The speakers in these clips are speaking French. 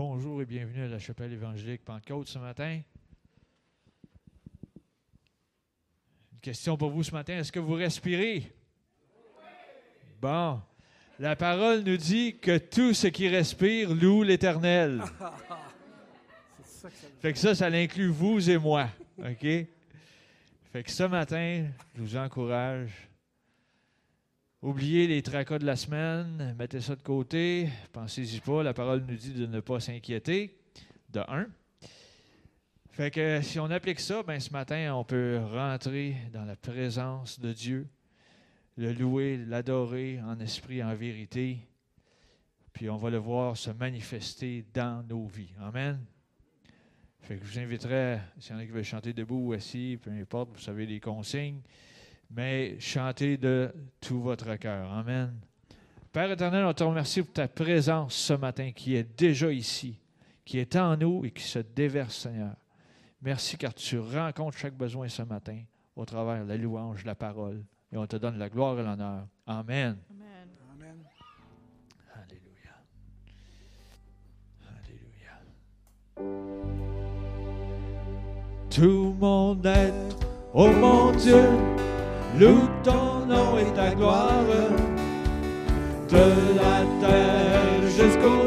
Bonjour et bienvenue à la chapelle évangélique Pentecôte ce matin. Une question pour vous ce matin. Est-ce que vous respirez? Bon. La parole nous dit que tout ce qui respire loue l'Éternel. Fait que ça, ça l'inclut vous et moi. OK? Fait que ce matin, je vous encourage. Oubliez les tracas de la semaine, mettez ça de côté, pensez-y pas. La parole nous dit de ne pas s'inquiéter, de un. Fait que si on applique ça, ben ce matin, on peut rentrer dans la présence de Dieu, le louer, l'adorer en esprit, en vérité, puis on va le voir se manifester dans nos vies. Amen. Fait que je vous inviterai, s'il y en a qui veulent chanter debout ou assis, peu importe, vous savez les consignes, mais chantez de tout votre cœur. Amen. Père éternel, on te remercie pour ta présence ce matin qui est déjà ici, qui est en nous et qui se déverse, Seigneur. Merci car tu rencontres chaque besoin ce matin au travers de la louange, la parole. Et on te donne la gloire et l'honneur. Amen. Amen. Amen. Alléluia. Alléluia. Tout mon être, ô mon Dieu, loue ton nom et ta gloire. De la terre jusqu'aux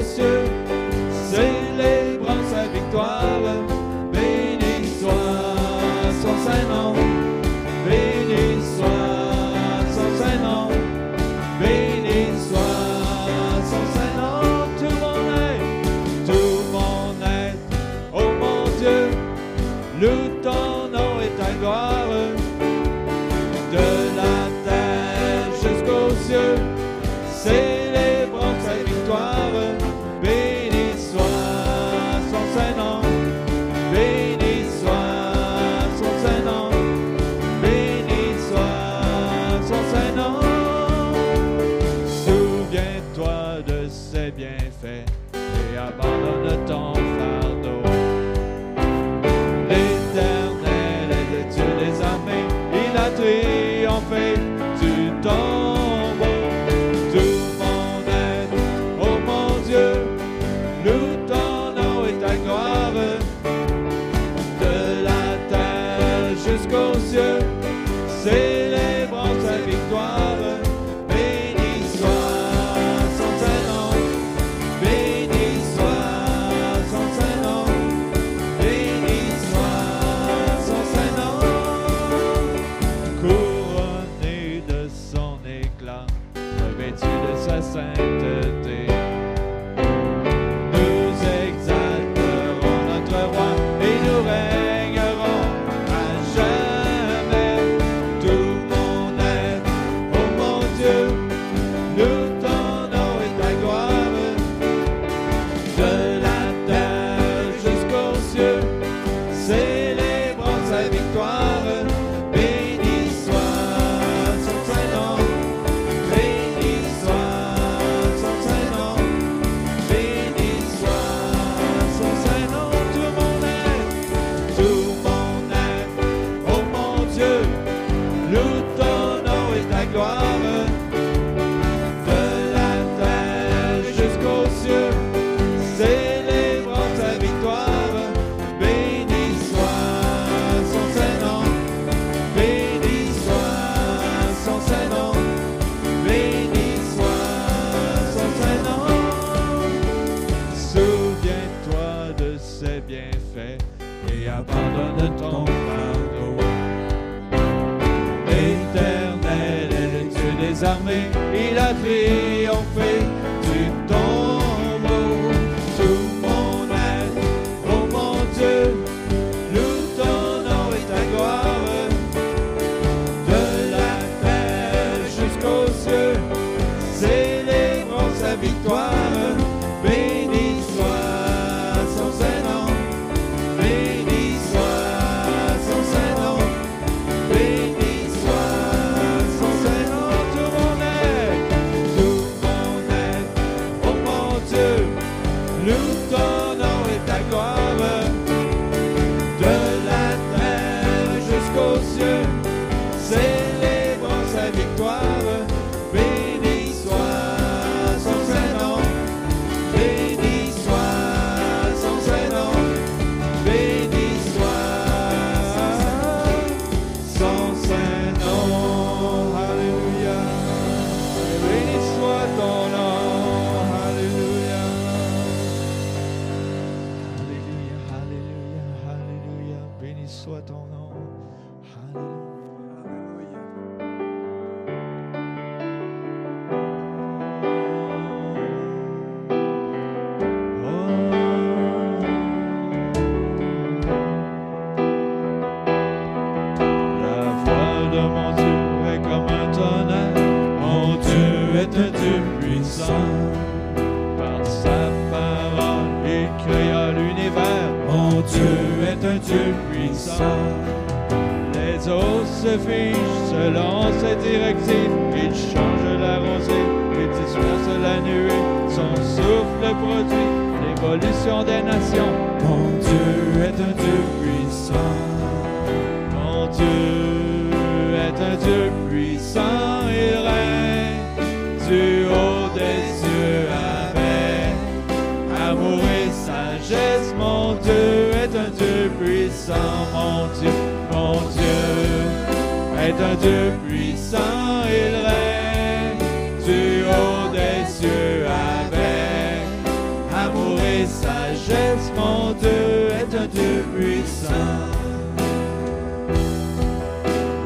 Mon Dieu est un Dieu puissant.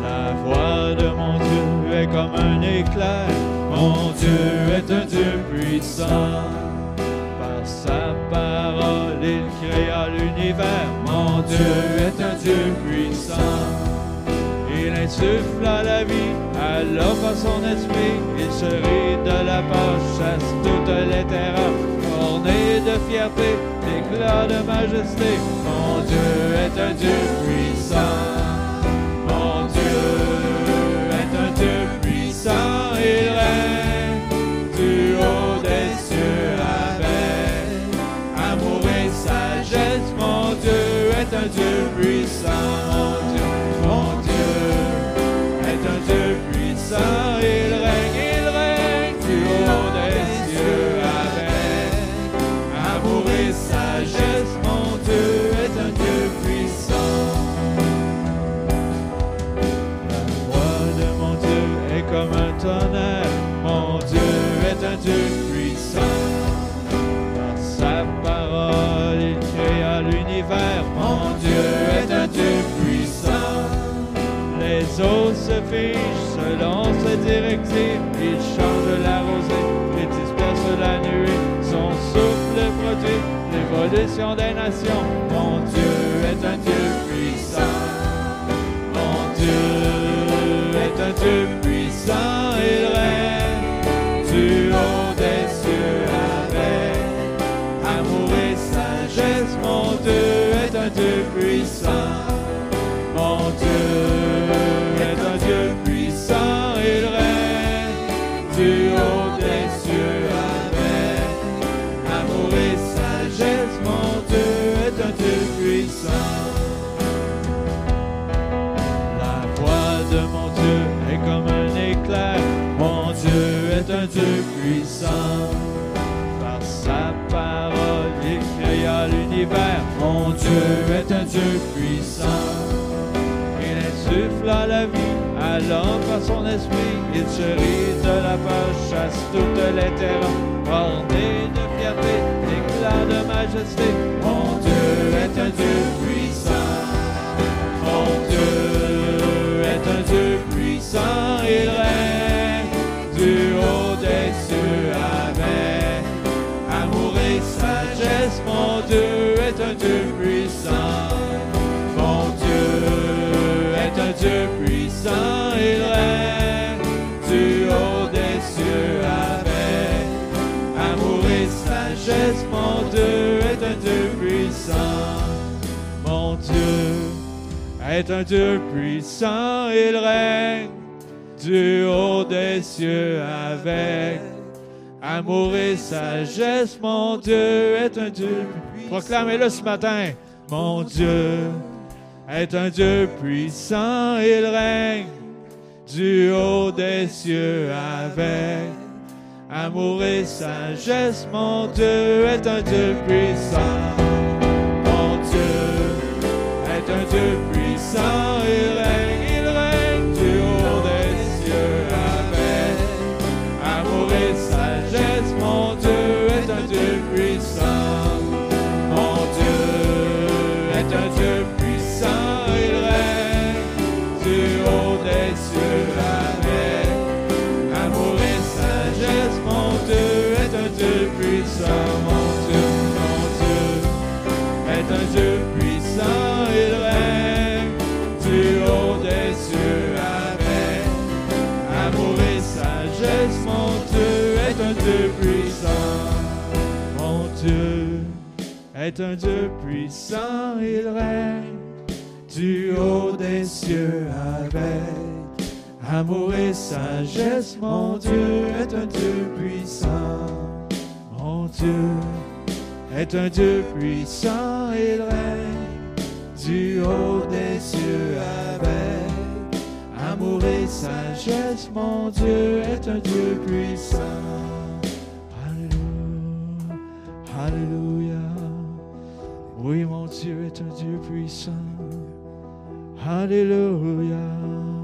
La voix de mon Dieu est comme un éclair. Mon Dieu est un Dieu puissant. Par sa parole, il créa l'univers. Mon Dieu est un Dieu puissant. Il insuffle à la vie à l'homme par son esprit. Il se rit de la peur, chasse toutes les terreurs. Orné de fierté, de majesté. Mon Dieu est un Dieu puissant. Eaux se figent selon ses directives. Il change la rosée, il disperse la nuée. Son souffle produit l'évolution des nations. Mon Dieu Par sa parole, il créa l'univers. Mon Dieu est un Dieu puissant. Il insuffle à la vie à l'homme par son esprit. Il se rit de la peur, chasse toutes les terreurs. Orné de fierté, d'éclat de majesté. Mon Dieu est un Dieu puissant. Mon Dieu est un Dieu puissant, il règne puissant. Mon Dieu est un Dieu puissant, il règne du haut des cieux avec amour et sagesse. Mon Dieu est un Dieu puissant. Mon Dieu est un Dieu puissant, il règne du haut des cieux avec amour et sagesse. Mon Dieu est un Dieu. Proclamez-le ce matin. Mon Dieu est un Dieu puissant, il règne du haut des cieux avec amour et sagesse. Mon Dieu est un Dieu puissant. Mon Dieu est un Dieu puissant, est un Dieu puissant, il règne du haut des cieux avec amour et sagesse. Mon Dieu est un Dieu puissant, mon Dieu est un Dieu puissant, il règne du haut des cieux avec amour et sagesse. Mon Dieu est un Dieu puissant. Alléluia, Alléluia. Oui, mon Dieu est un Dieu puissant. Alléluia.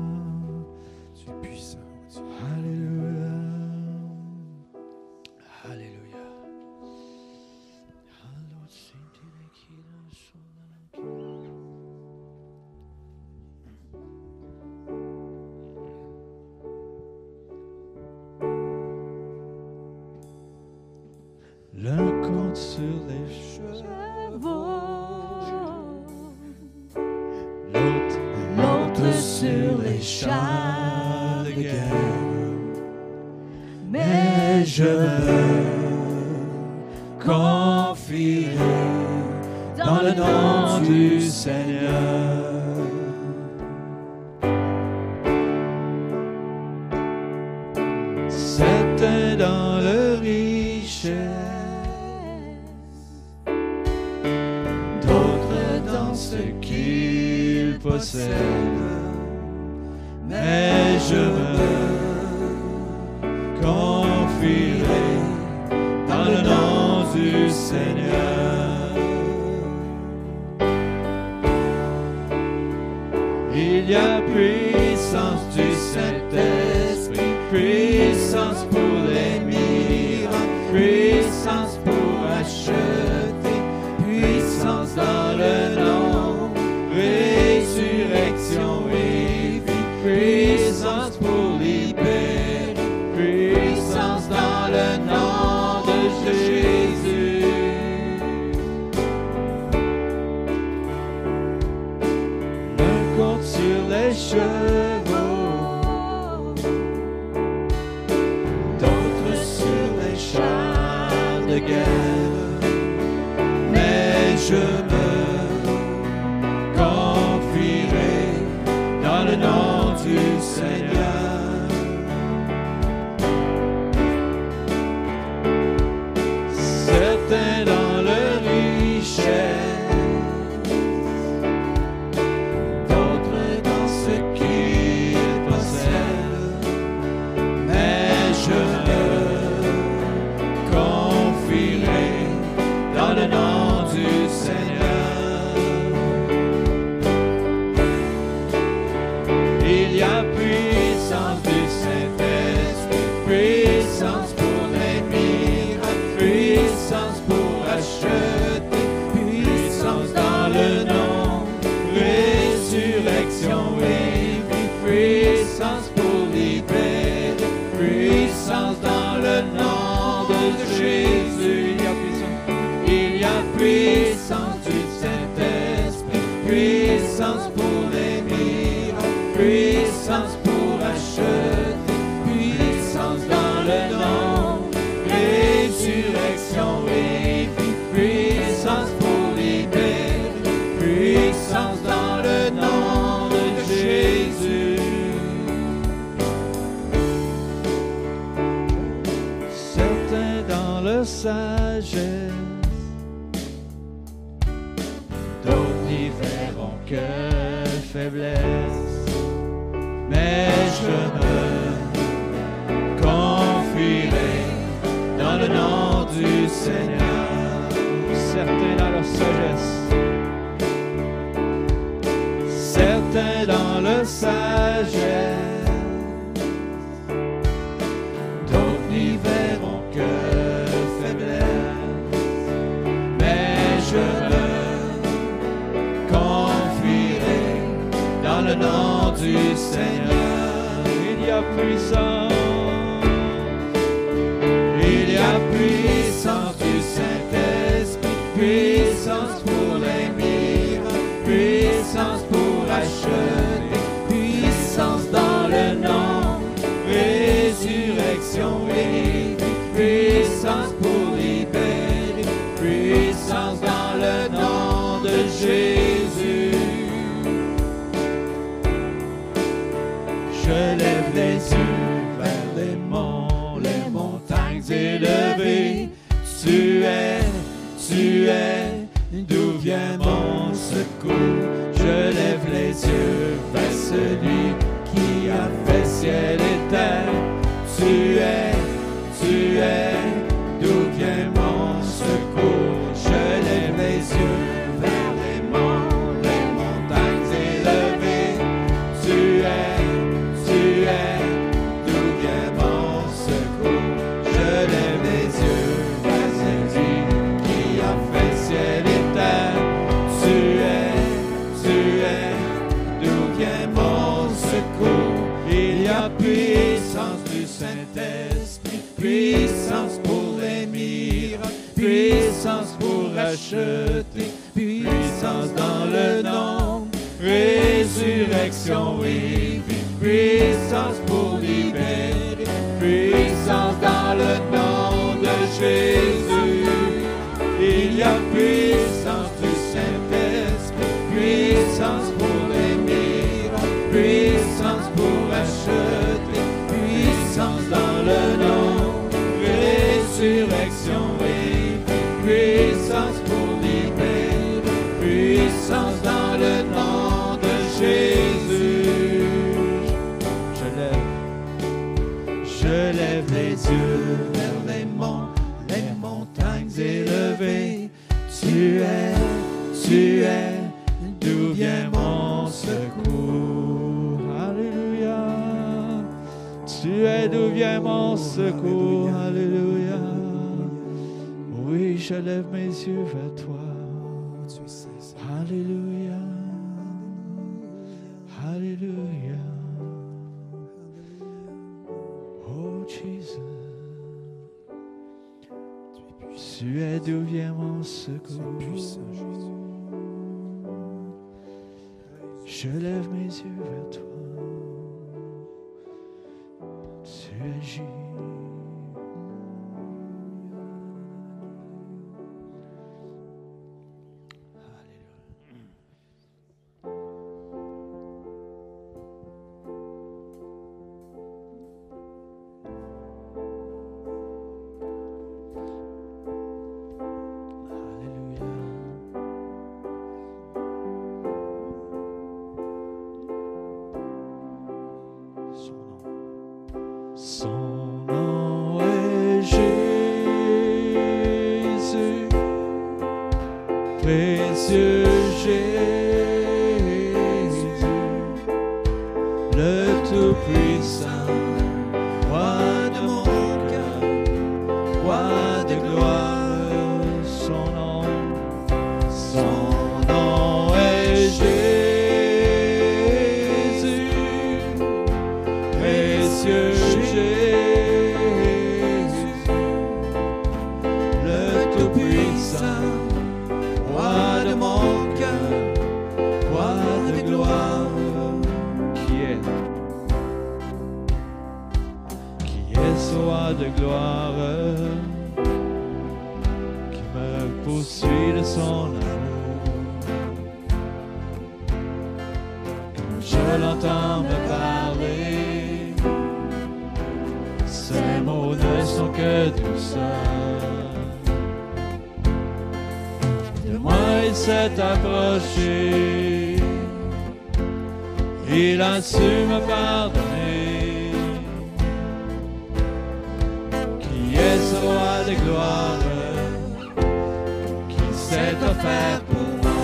secours. Puissant, Jésus Je lève mes yeux vers toi. Tu agis. au suit de son amour. Je l'entends me parler, ces mots ne sont que douceur. De moi il s'est approché, il a su me pardonner. Qui est ce roi de gloire? s'est offert pour moi.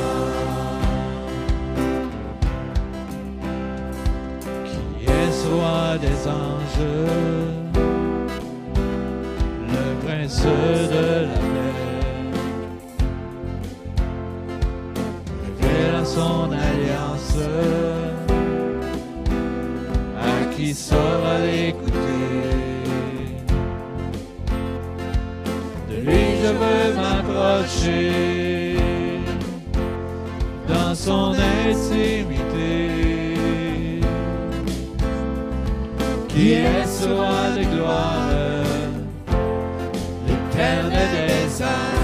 Qui est roi des anges, le prince de la paix, révèle son alliance, à qui saura l'écouter. De lui je veux m'approcher son intimité. Qui est ce roi de gloire, l'éternel des âmes.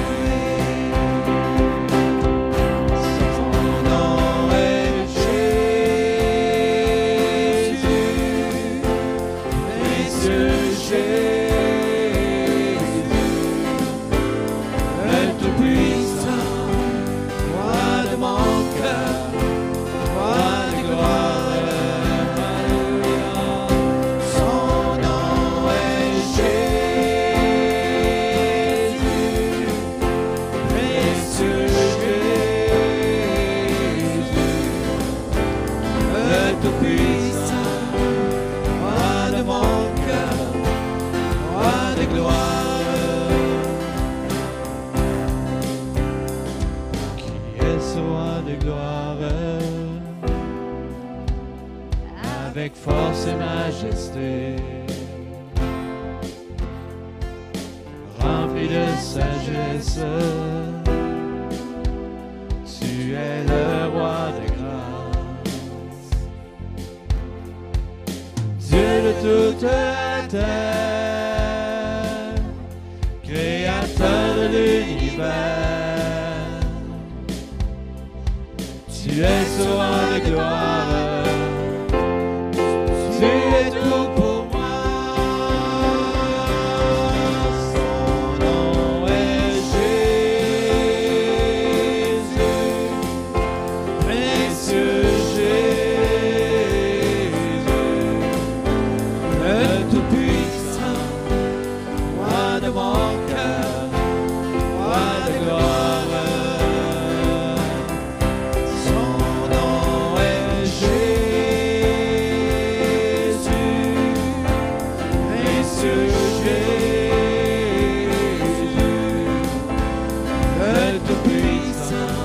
Tout-Puissant,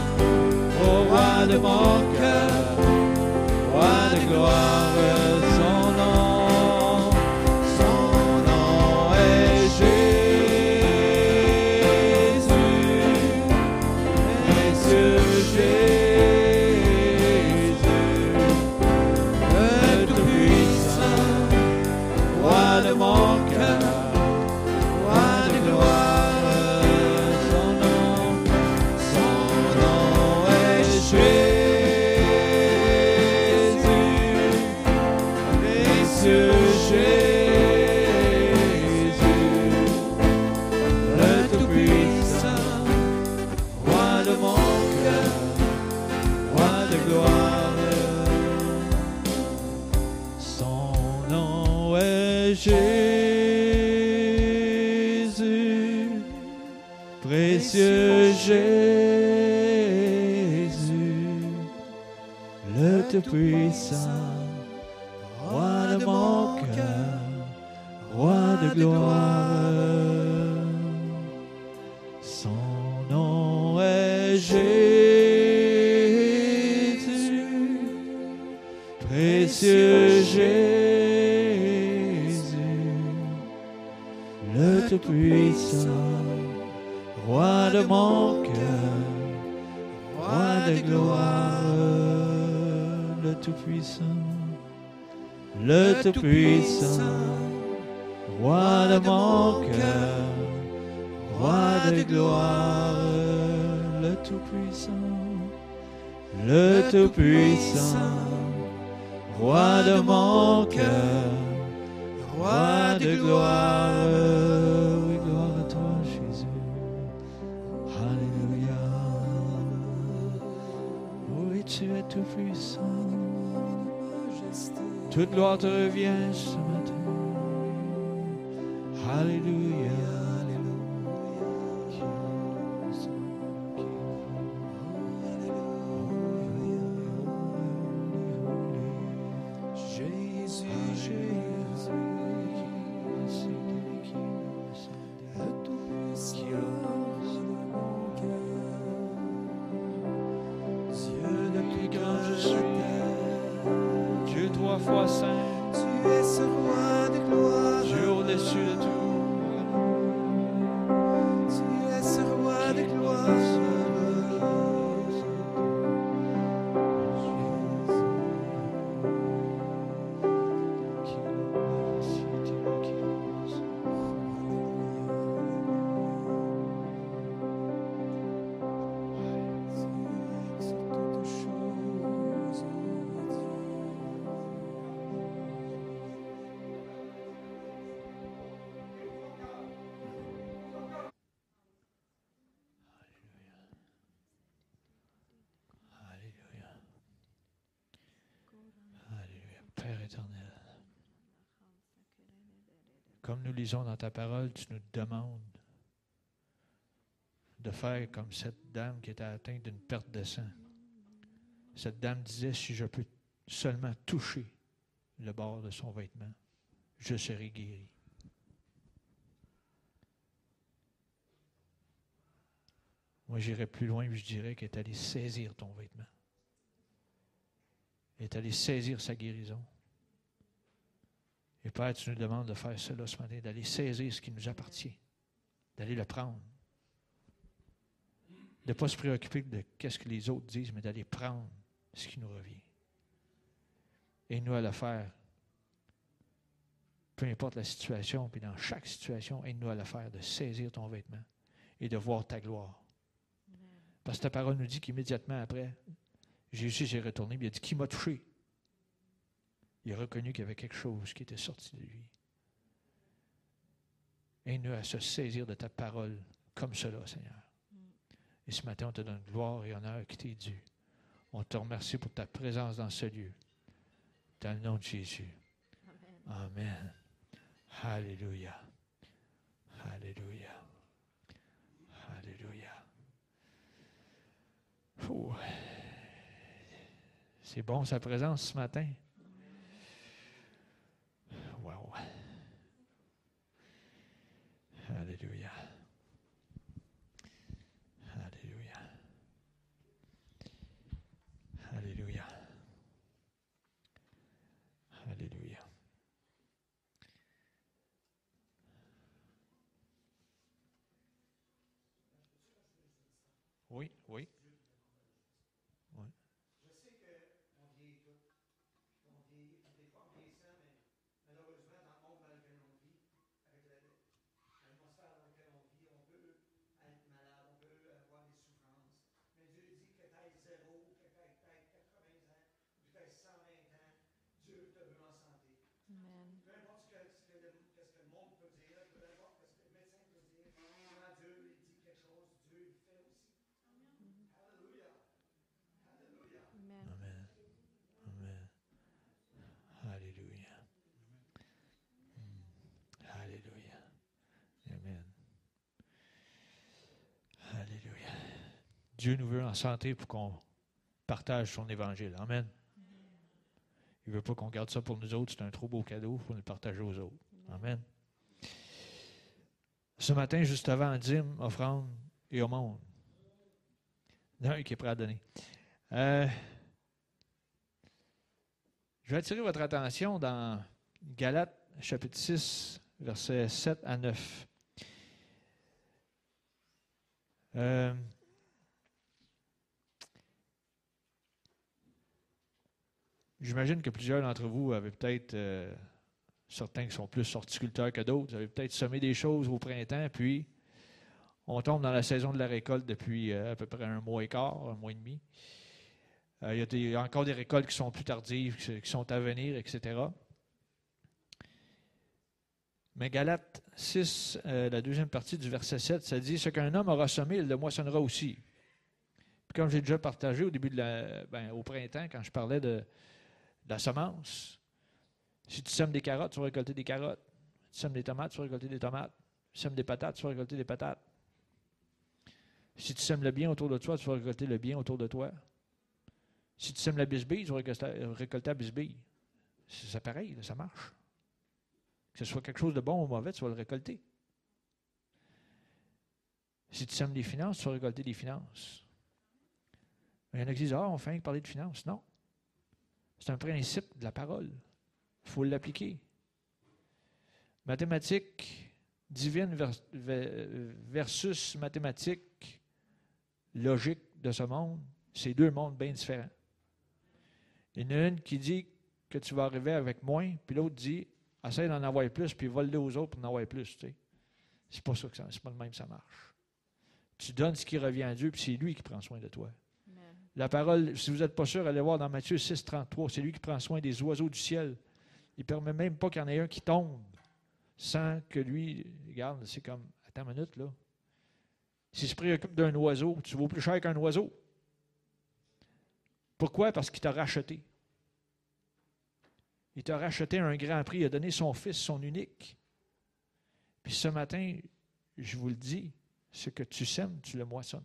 au roi de mon cœur, roi de gloire, le Tout-Puissant, roi de mon cœur roi de gloire, le Tout-Puissant, le Tout-Puissant, roi de mon cœur, roi de gloire, oui, gloire à toi, Jésus. Alléluia. Oui, tu es tout-puissant. Toute gloire te revient ce matin. Alléluia. Éternel, comme nous lisons dans ta parole, tu nous demandes de faire comme cette dame qui était atteinte d'une perte de sang. Cette dame disait, si je peux seulement toucher le bord de son vêtement, je serai guéri. Moi, j'irais plus loin et je dirais qu'elle est allée saisir ton vêtement. Elle est allée saisir sa guérison. Et Père, tu nous demandes de faire cela ce matin, d'aller saisir ce qui nous appartient, d'aller le prendre. De ne pas se préoccuper de ce que les autres disent, mais d'aller prendre ce qui nous revient. Et nous à le faire. Peu importe la situation, puis dans chaque situation, aide-nous à le faire, de saisir ton vêtement et de voir ta gloire. Parce que ta parole nous dit qu'immédiatement après, Jésus s'est retourné, il a dit Qui m'a touché? Il a reconnu qu'il y avait quelque chose qui était sorti de lui. Aide-nous à se saisir de ta parole comme cela, Seigneur. Et ce matin, on te donne gloire et honneur qui t'est dû. On te remercie pour ta présence dans ce lieu. Dans le nom de Jésus. Amen. Alléluia. Alléluia. Alléluia. C'est bon sa présence ce matin. Wow. Alléluia. Alléluia. Alléluia. Alléluia. Oui, oui. Oui. Je sais qu'on vieillit tout. On vieillit, des fois on vieillissant, mais malheureusement, dans le monde dans lequel on vit, avec la- l'atmosphère dans laquelle on vit, on peut être malade, on peut avoir des souffrances. Mais Dieu dit que tu aies zéro, que tu aies 80 ans, ou que tu aies 120 ans, Dieu te veut en santé. Amen. Peu importe ce que, ce que le, qu'est-ce que le monde peut dire, peu importe ce que le médecin peut dire, quand Dieu il dit quelque chose, Dieu le fait aussi. Alléluia. Alléluia. Amen. Amen. Amen. Alléluia. Mm. Alléluia. Amen. Alléluia. Dieu nous veut en santé pour qu'on partage son évangile. Amen. Il ne veut pas qu'on garde ça pour nous autres. C'est un trop beau cadeau. Il faut le partager aux autres. Amen. Ce matin, juste avant, dîme, offrande et au monde. Il y en a un qui est prêt à donner. Euh, je vais attirer votre attention dans Galates chapitre 6, versets 7 à 9. Euh, J'imagine que plusieurs d'entre vous avaient peut-être, euh, certains qui sont plus horticulteurs que d'autres, avez peut-être semé des choses au printemps, puis on tombe dans la saison de la récolte depuis euh, à peu près un mois et quart, un mois et demi. Euh, il, y a encore des récoltes qui sont plus tardives, qui, sont à venir, etc. Mais Galates 6, euh, la deuxième partie du verset 7, ça dit Ce qu'un homme aura semé, il le moissonnera aussi. Puis comme j'ai déjà partagé au début de la, ben, au printemps, quand je parlais de la semence, si tu sèmes des carottes, tu vas récolter des carottes. Si tu sèmes des tomates, tu vas récolter des tomates. Si tu sèmes des patates, tu vas récolter des patates. Si tu sèmes le bien autour de toi, tu vas récolter le bien autour de toi. Si tu sèmes la bisbille, tu vas récolter, la bisbille. C'est pareil, ça marche. Que ce soit quelque chose de bon ou mauvais, tu vas le récolter. Si tu sèmes des finances, tu vas récolter des finances. Il y en a qui disent Ah, on fait parler de finances. Non. C'est un principe de la parole. Il faut l'appliquer. Mathématiques divines vers- ver- versus mathématiques logiques de ce monde, c'est deux mondes bien différents. Il y en a une qui dit que tu vas arriver avec moins, puis l'autre dit essaye d'en avoir plus, puis vole-le aux autres pour en avoir plus. Tu sais. C'est pas ça que ça, c'est pas le même que ça marche. Tu donnes ce qui revient à Dieu, puis c'est lui qui prend soin de toi. La parole, si vous n'êtes pas sûr, allez voir dans Matthieu 6, 33. C'est lui qui prend soin des oiseaux du ciel. Il ne permet même pas qu'il y en ait un qui tombe sans que lui. Regarde, c'est comme. Attends une minute, là. S'il se préoccupe d'un oiseau, tu vaux plus cher qu'un oiseau. Pourquoi? Parce qu'il t'a racheté. Il t'a racheté un grand prix. Il a donné son fils, son unique. Puis ce matin, je vous le dis, ce que tu sèmes, tu le moissonnes.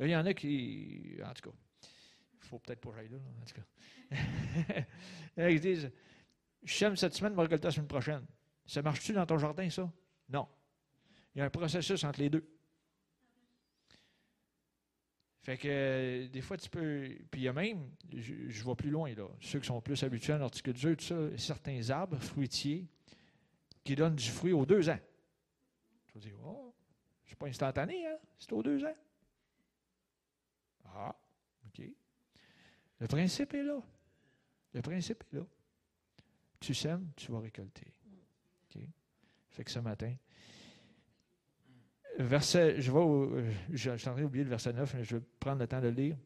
Là, il y en a qui. En tout cas, il faut peut-être pas que là, en tout cas. Il y en a qui disent Je sème cette semaine, je vais récolter la semaine prochaine. Ça marche-tu dans ton jardin, ça? Non. Il y a un processus entre les deux. Fait que euh, des fois, tu peux. Puis il y a même, je, je vais plus loin, là. Ceux qui sont plus habitués à l'horticulture, tout ça, certains arbres fruitiers qui donnent du fruit aux deux ans. Tu vas dire, oh, c'est pas instantané, hein? C'est aux deux ans. Le principe est là. Le principe est là. Tu sèmes, tu vas récolter. OK? Fait que ce matin, verset, je vais au- je, je le verset 9, mais je vais prendre le temps de le lire.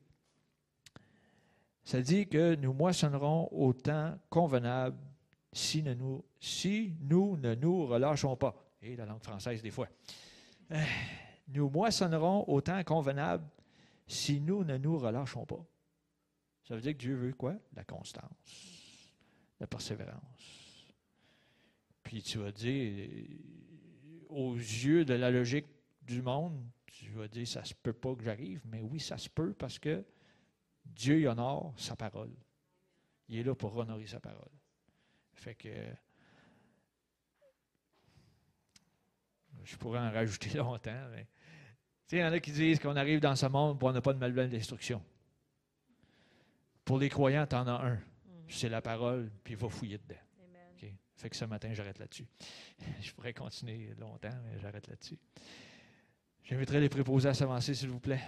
Ça dit que nous moissonnerons au temps convenable si, nous, si nous ne nous relâchons pas. Et la langue française, des fois. Euh, Nous moissonnerons au temps convenable si nous ne nous relâchons pas. Ça veut dire que Dieu veut quoi? La constance, la persévérance. Puis tu vas dire, aux yeux de la logique du monde, tu vas dire, ça se peut pas que j'arrive, mais oui, ça se peut parce que Dieu honore sa parole. Il est là pour honorer sa parole. Fait que je pourrais en rajouter longtemps, mais il y en a qui disent qu'on arrive dans ce monde pour on n'a pas de manuel d'instruction. Pour les croyants, tu en as un. C'est la parole, puis il va fouiller dedans. Amen. OK? Fait que ce matin, j'arrête là-dessus. Je pourrais continuer longtemps, mais j'arrête là-dessus. J'inviterai les préposés à s'avancer, s'il vous plaît.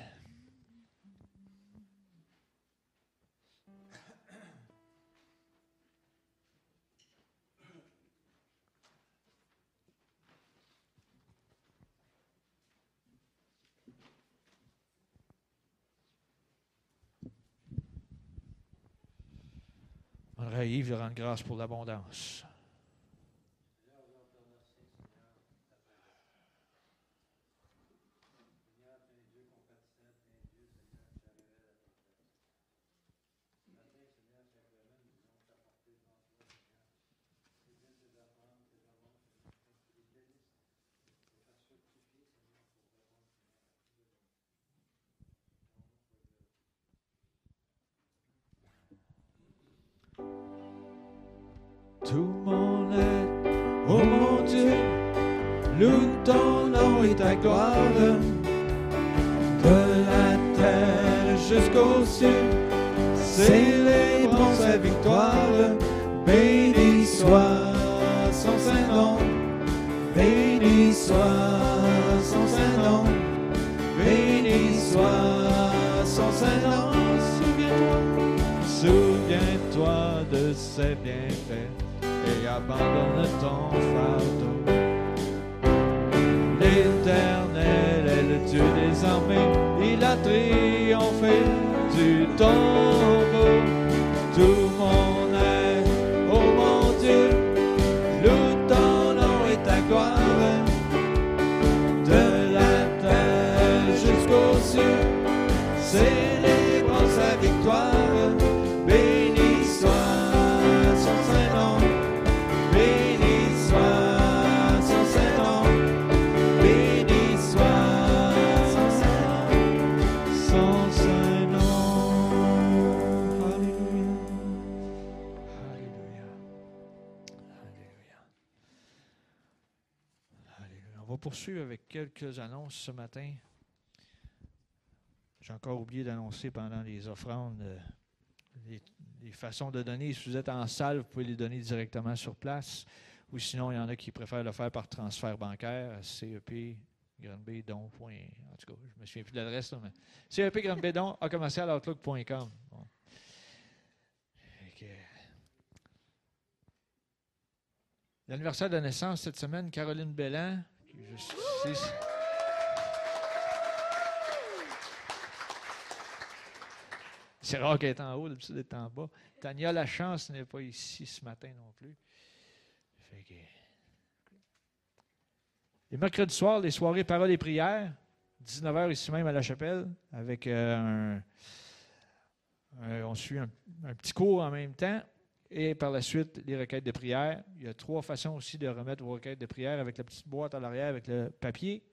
Yves rendre grâce pour l'abondance. Quelques annonces ce matin. J'ai encore oublié d'annoncer pendant les offrandes euh, les, façons de donner. Si vous êtes en salle, vous pouvez les donner directement sur place. Ou sinon, il y en a qui préfèrent le faire par transfert bancaire, CEP, Granby, don. En tout cas, je me souviens plus de l'adresse, mais CEP, Granby, don, à commercial outlook.com. L'anniversaire de naissance cette semaine, Caroline Bellan. C'est rare qu'elle est en haut, d'habitude elle est en bas. Tania Lachance n'est pas ici ce matin non plus. Fait que- Les mercredis soirs, les soirées paroles et prières, 19h ici même à la chapelle, avec euh, un, un- on suit un petit cours en même temps. Et par la suite, les requêtes de prière. Il y a trois façons aussi de remettre vos requêtes de prière avec la petite boîte à l'arrière, avec le papier.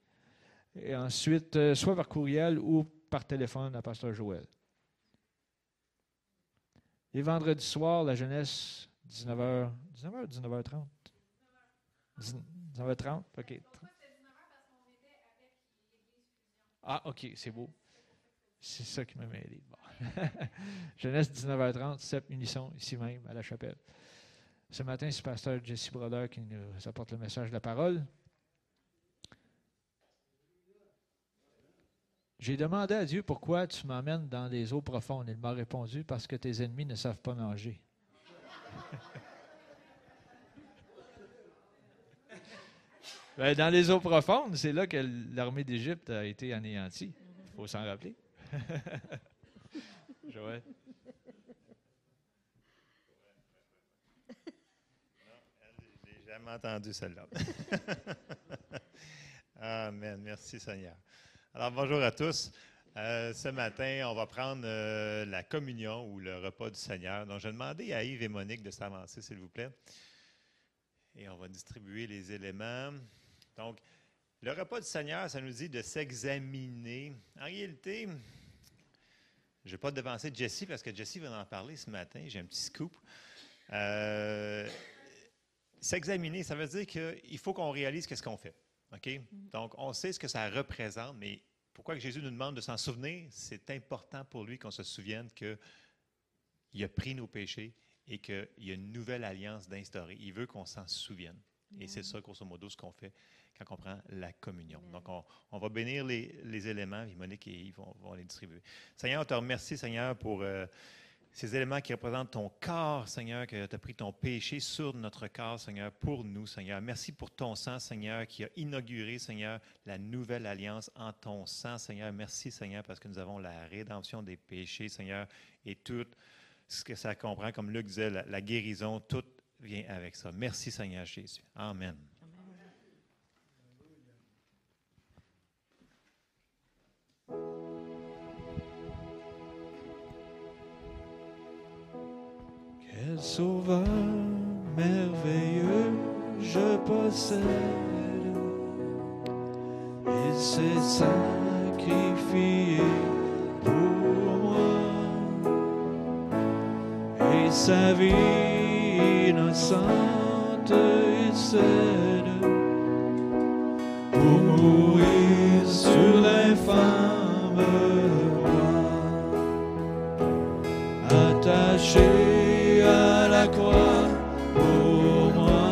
Et ensuite, euh, soit par courriel ou par téléphone à Pasteur Joël. Les vendredis soirs, la jeunesse, 19h, 19h, 19h30. 19h30, OK. Ah, OK, c'est beau. C'est ça qui m'a mêlé. Bon. Jeunesse 19h30, 7 Unisson, ici même, à la chapelle. Ce matin, c'est pasteur Jesse Broder qui nous apporte le message de la parole. J'ai demandé à Dieu pourquoi tu m'emmènes dans les eaux profondes. Il m'a répondu parce que tes ennemis ne savent pas nager. Ben, dans les eaux profondes, c'est là que l'armée d'Égypte a été anéantie. Il faut s'en rappeler. Joël. Je n'ai jamais entendu celle-là. Amen. Merci Seigneur. Alors bonjour à tous. Euh, ce matin, on va prendre euh, la communion ou le repas du Seigneur. Donc, je vais demander à Yves et Monique de s'avancer, s'il vous plaît. Et on va distribuer les éléments. Donc, le repas du Seigneur, ça nous dit de s'examiner. En réalité, je ne vais pas devancer Jessie parce que Jessie va en parler ce matin. J'ai un petit scoop. Euh, s'examiner, ça veut dire qu'il faut qu'on réalise qu'est-ce qu'on fait. OK? Donc, on sait ce que ça représente, mais pourquoi que Jésus nous demande de s'en souvenir? C'est important pour lui qu'on se souvienne qu'il a pris nos péchés et qu'il y a une nouvelle alliance d'instaurer. Il veut qu'on s'en souvienne. Et c'est ça, grosso modo, ce qu'on fait quand on prend la communion. Donc, on, on va bénir les, les éléments, et Monique et Yves vont, vont les distribuer. Seigneur, on te remercie, Seigneur, pour euh, ces éléments qui représentent ton corps, Seigneur, que tu as pris ton péché sur notre corps, Seigneur, pour nous, Seigneur. Merci pour ton sang, Seigneur, qui a inauguré, Seigneur, la nouvelle alliance en ton sang, Seigneur. Merci, Seigneur, parce que nous avons la rédemption des péchés, Seigneur, et tout ce que ça comprend, comme Luc disait, la, la guérison, tout vient avec ça. Merci, Seigneur Jésus. Amen. Quel sauveur merveilleux je possède. Il s'est sacrifié pour moi. Et sa vie innocente il cède pour mourir sur l'infâme croix attaché la croix pour moi,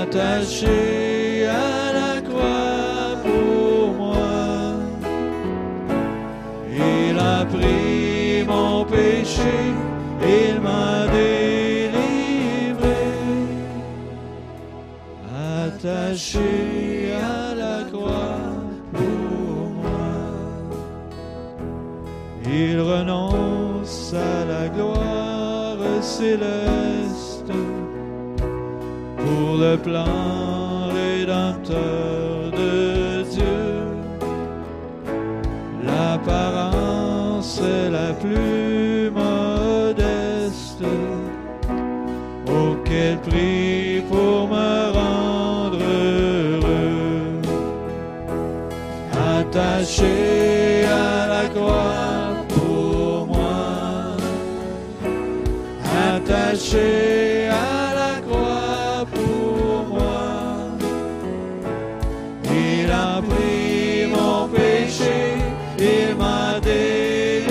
attaché à la croix pour moi. Il a pris mon péché, il m'a délivré, attaché céleste pour le plan rédempteur de Dieu. L'apparence la plus modeste auquel prix pour me rendre heureux attaché attaché à la croix pour moi. Il a pris mon péché, il m'a délivré,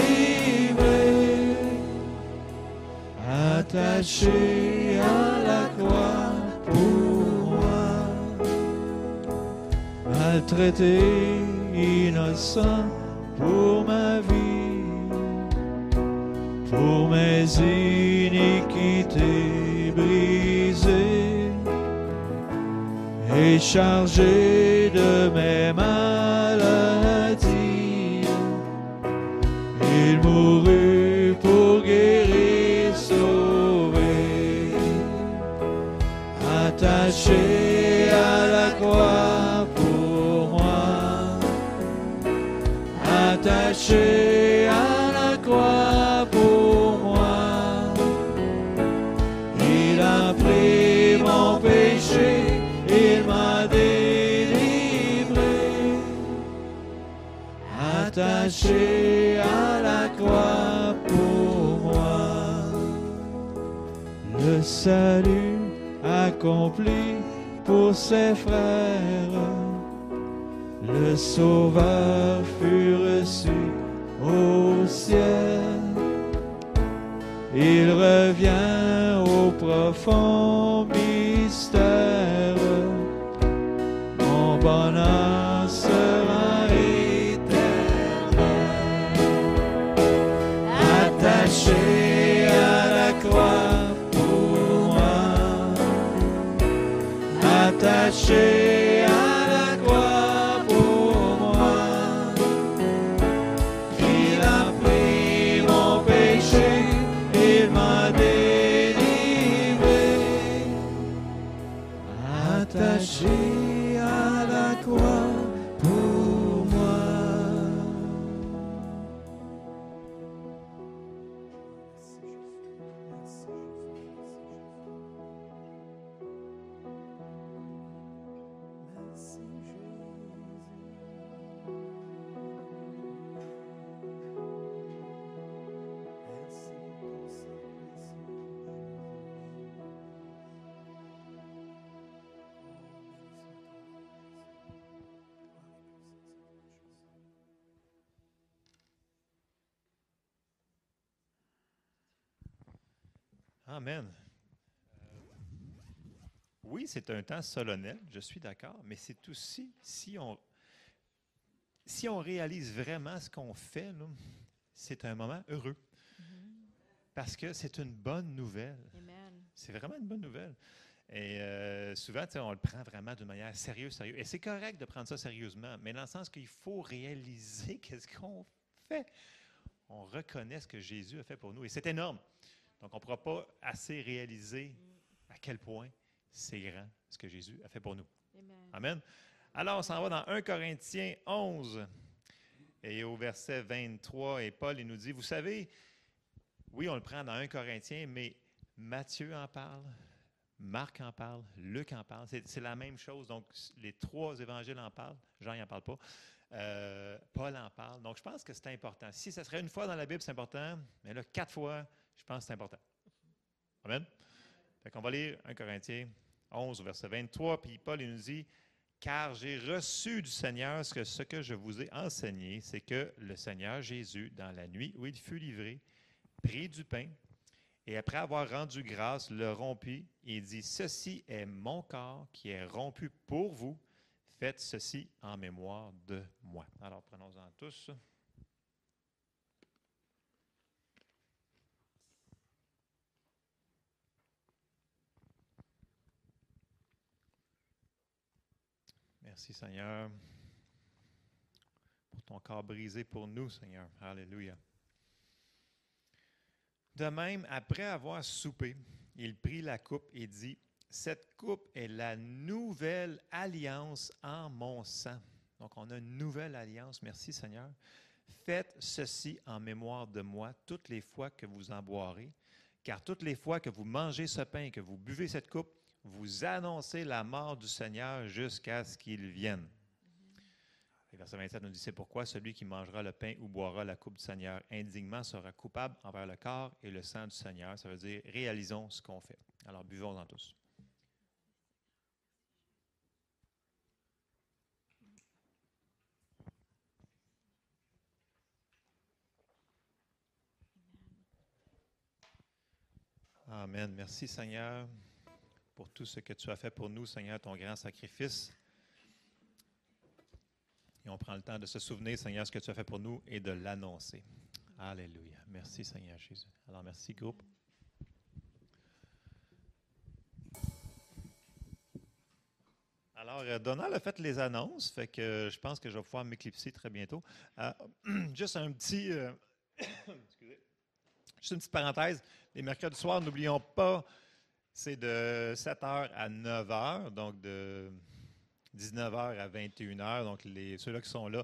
attaché à la croix pour moi. Maltraité, innocent pour ma vie, pour mes iniquités brisées et chargé de mes ses frères, le Sauveur fut reçu au ciel. Il revient au profond Amen. Euh, Oui, c'est un temps solennel, je suis d'accord, mais c'est aussi, si on, si on réalise vraiment ce qu'on fait, c'est un moment heureux. Parce que c'est une bonne nouvelle. C'est vraiment une bonne nouvelle. Et euh, souvent, on le prend vraiment d'une manière sérieuse, sérieuse. Et c'est correct de prendre ça sérieusement, mais dans le sens qu'il faut réaliser qu'est-ce qu'on fait. On reconnaît ce que Jésus a fait pour nous. Et c'est énorme. Donc, on ne pourra pas assez réaliser à quel point c'est grand ce que Jésus a fait pour nous. Amen. Amen. Alors, on s'en va dans 1 Corinthiens 11 et au verset 23. Et Paul, il nous dit, vous savez, oui, on le prend dans 1 Corinthiens, mais Matthieu en parle, Marc en parle, Luc en parle. C'est c'est la même chose. Donc, les trois évangiles en parlent. Jean n'en parle pas. Euh, Paul en parle. Donc, je pense que c'est important. Si ça serait une fois dans la Bible, c'est important. Mais là, quatre fois, je pense que c'est important. Amen. Fait qu'on va lire 1 Corinthiens 11, au verset 23. Puis Paul, nous dit Car j'ai reçu du Seigneur ce que, ce que je vous ai enseigné, c'est que le Seigneur Jésus, dans la nuit où il fut livré, prit du pain et après avoir rendu grâce, le rompit et dit Ceci est mon corps qui est rompu pour vous. Faites ceci en mémoire de moi. Alors, prenons-en tous. Merci Seigneur pour ton corps brisé pour nous, Seigneur. Alléluia. De même, après avoir soupé, il prit la coupe et dit, Cette coupe est la nouvelle alliance en mon sang. Donc, on a une nouvelle alliance. Merci Seigneur. Faites ceci en mémoire de moi toutes les fois que vous en boirez, car toutes les fois que vous mangez ce pain et que vous buvez cette coupe, vous annoncez la mort du Seigneur jusqu'à ce qu'il vienne. Et verset 27 nous dit, c'est pourquoi celui qui mangera le pain ou boira la coupe du Seigneur indignement sera coupable envers le corps et le sang du Seigneur. Ça veut dire, réalisons ce qu'on fait. Alors, buvons-en tous. Amen. Merci Seigneur pour tout ce que tu as fait pour nous, Seigneur, ton grand sacrifice. Et on prend le temps de se souvenir, Seigneur, ce que tu as fait pour nous et de l'annoncer. Alléluia. Merci, Seigneur Jésus. Alors, merci, groupe. Alors, euh, Donald a fait les annonces, fait que je pense que je vais pouvoir m'éclipser très bientôt. Euh, juste un petit. euh, excusez. Juste une petite parenthèse. Les mercredis soirs, n'oublions pas, c'est de 7h à 9h, donc de 19h à 21h, donc les, ceux-là qui sont là.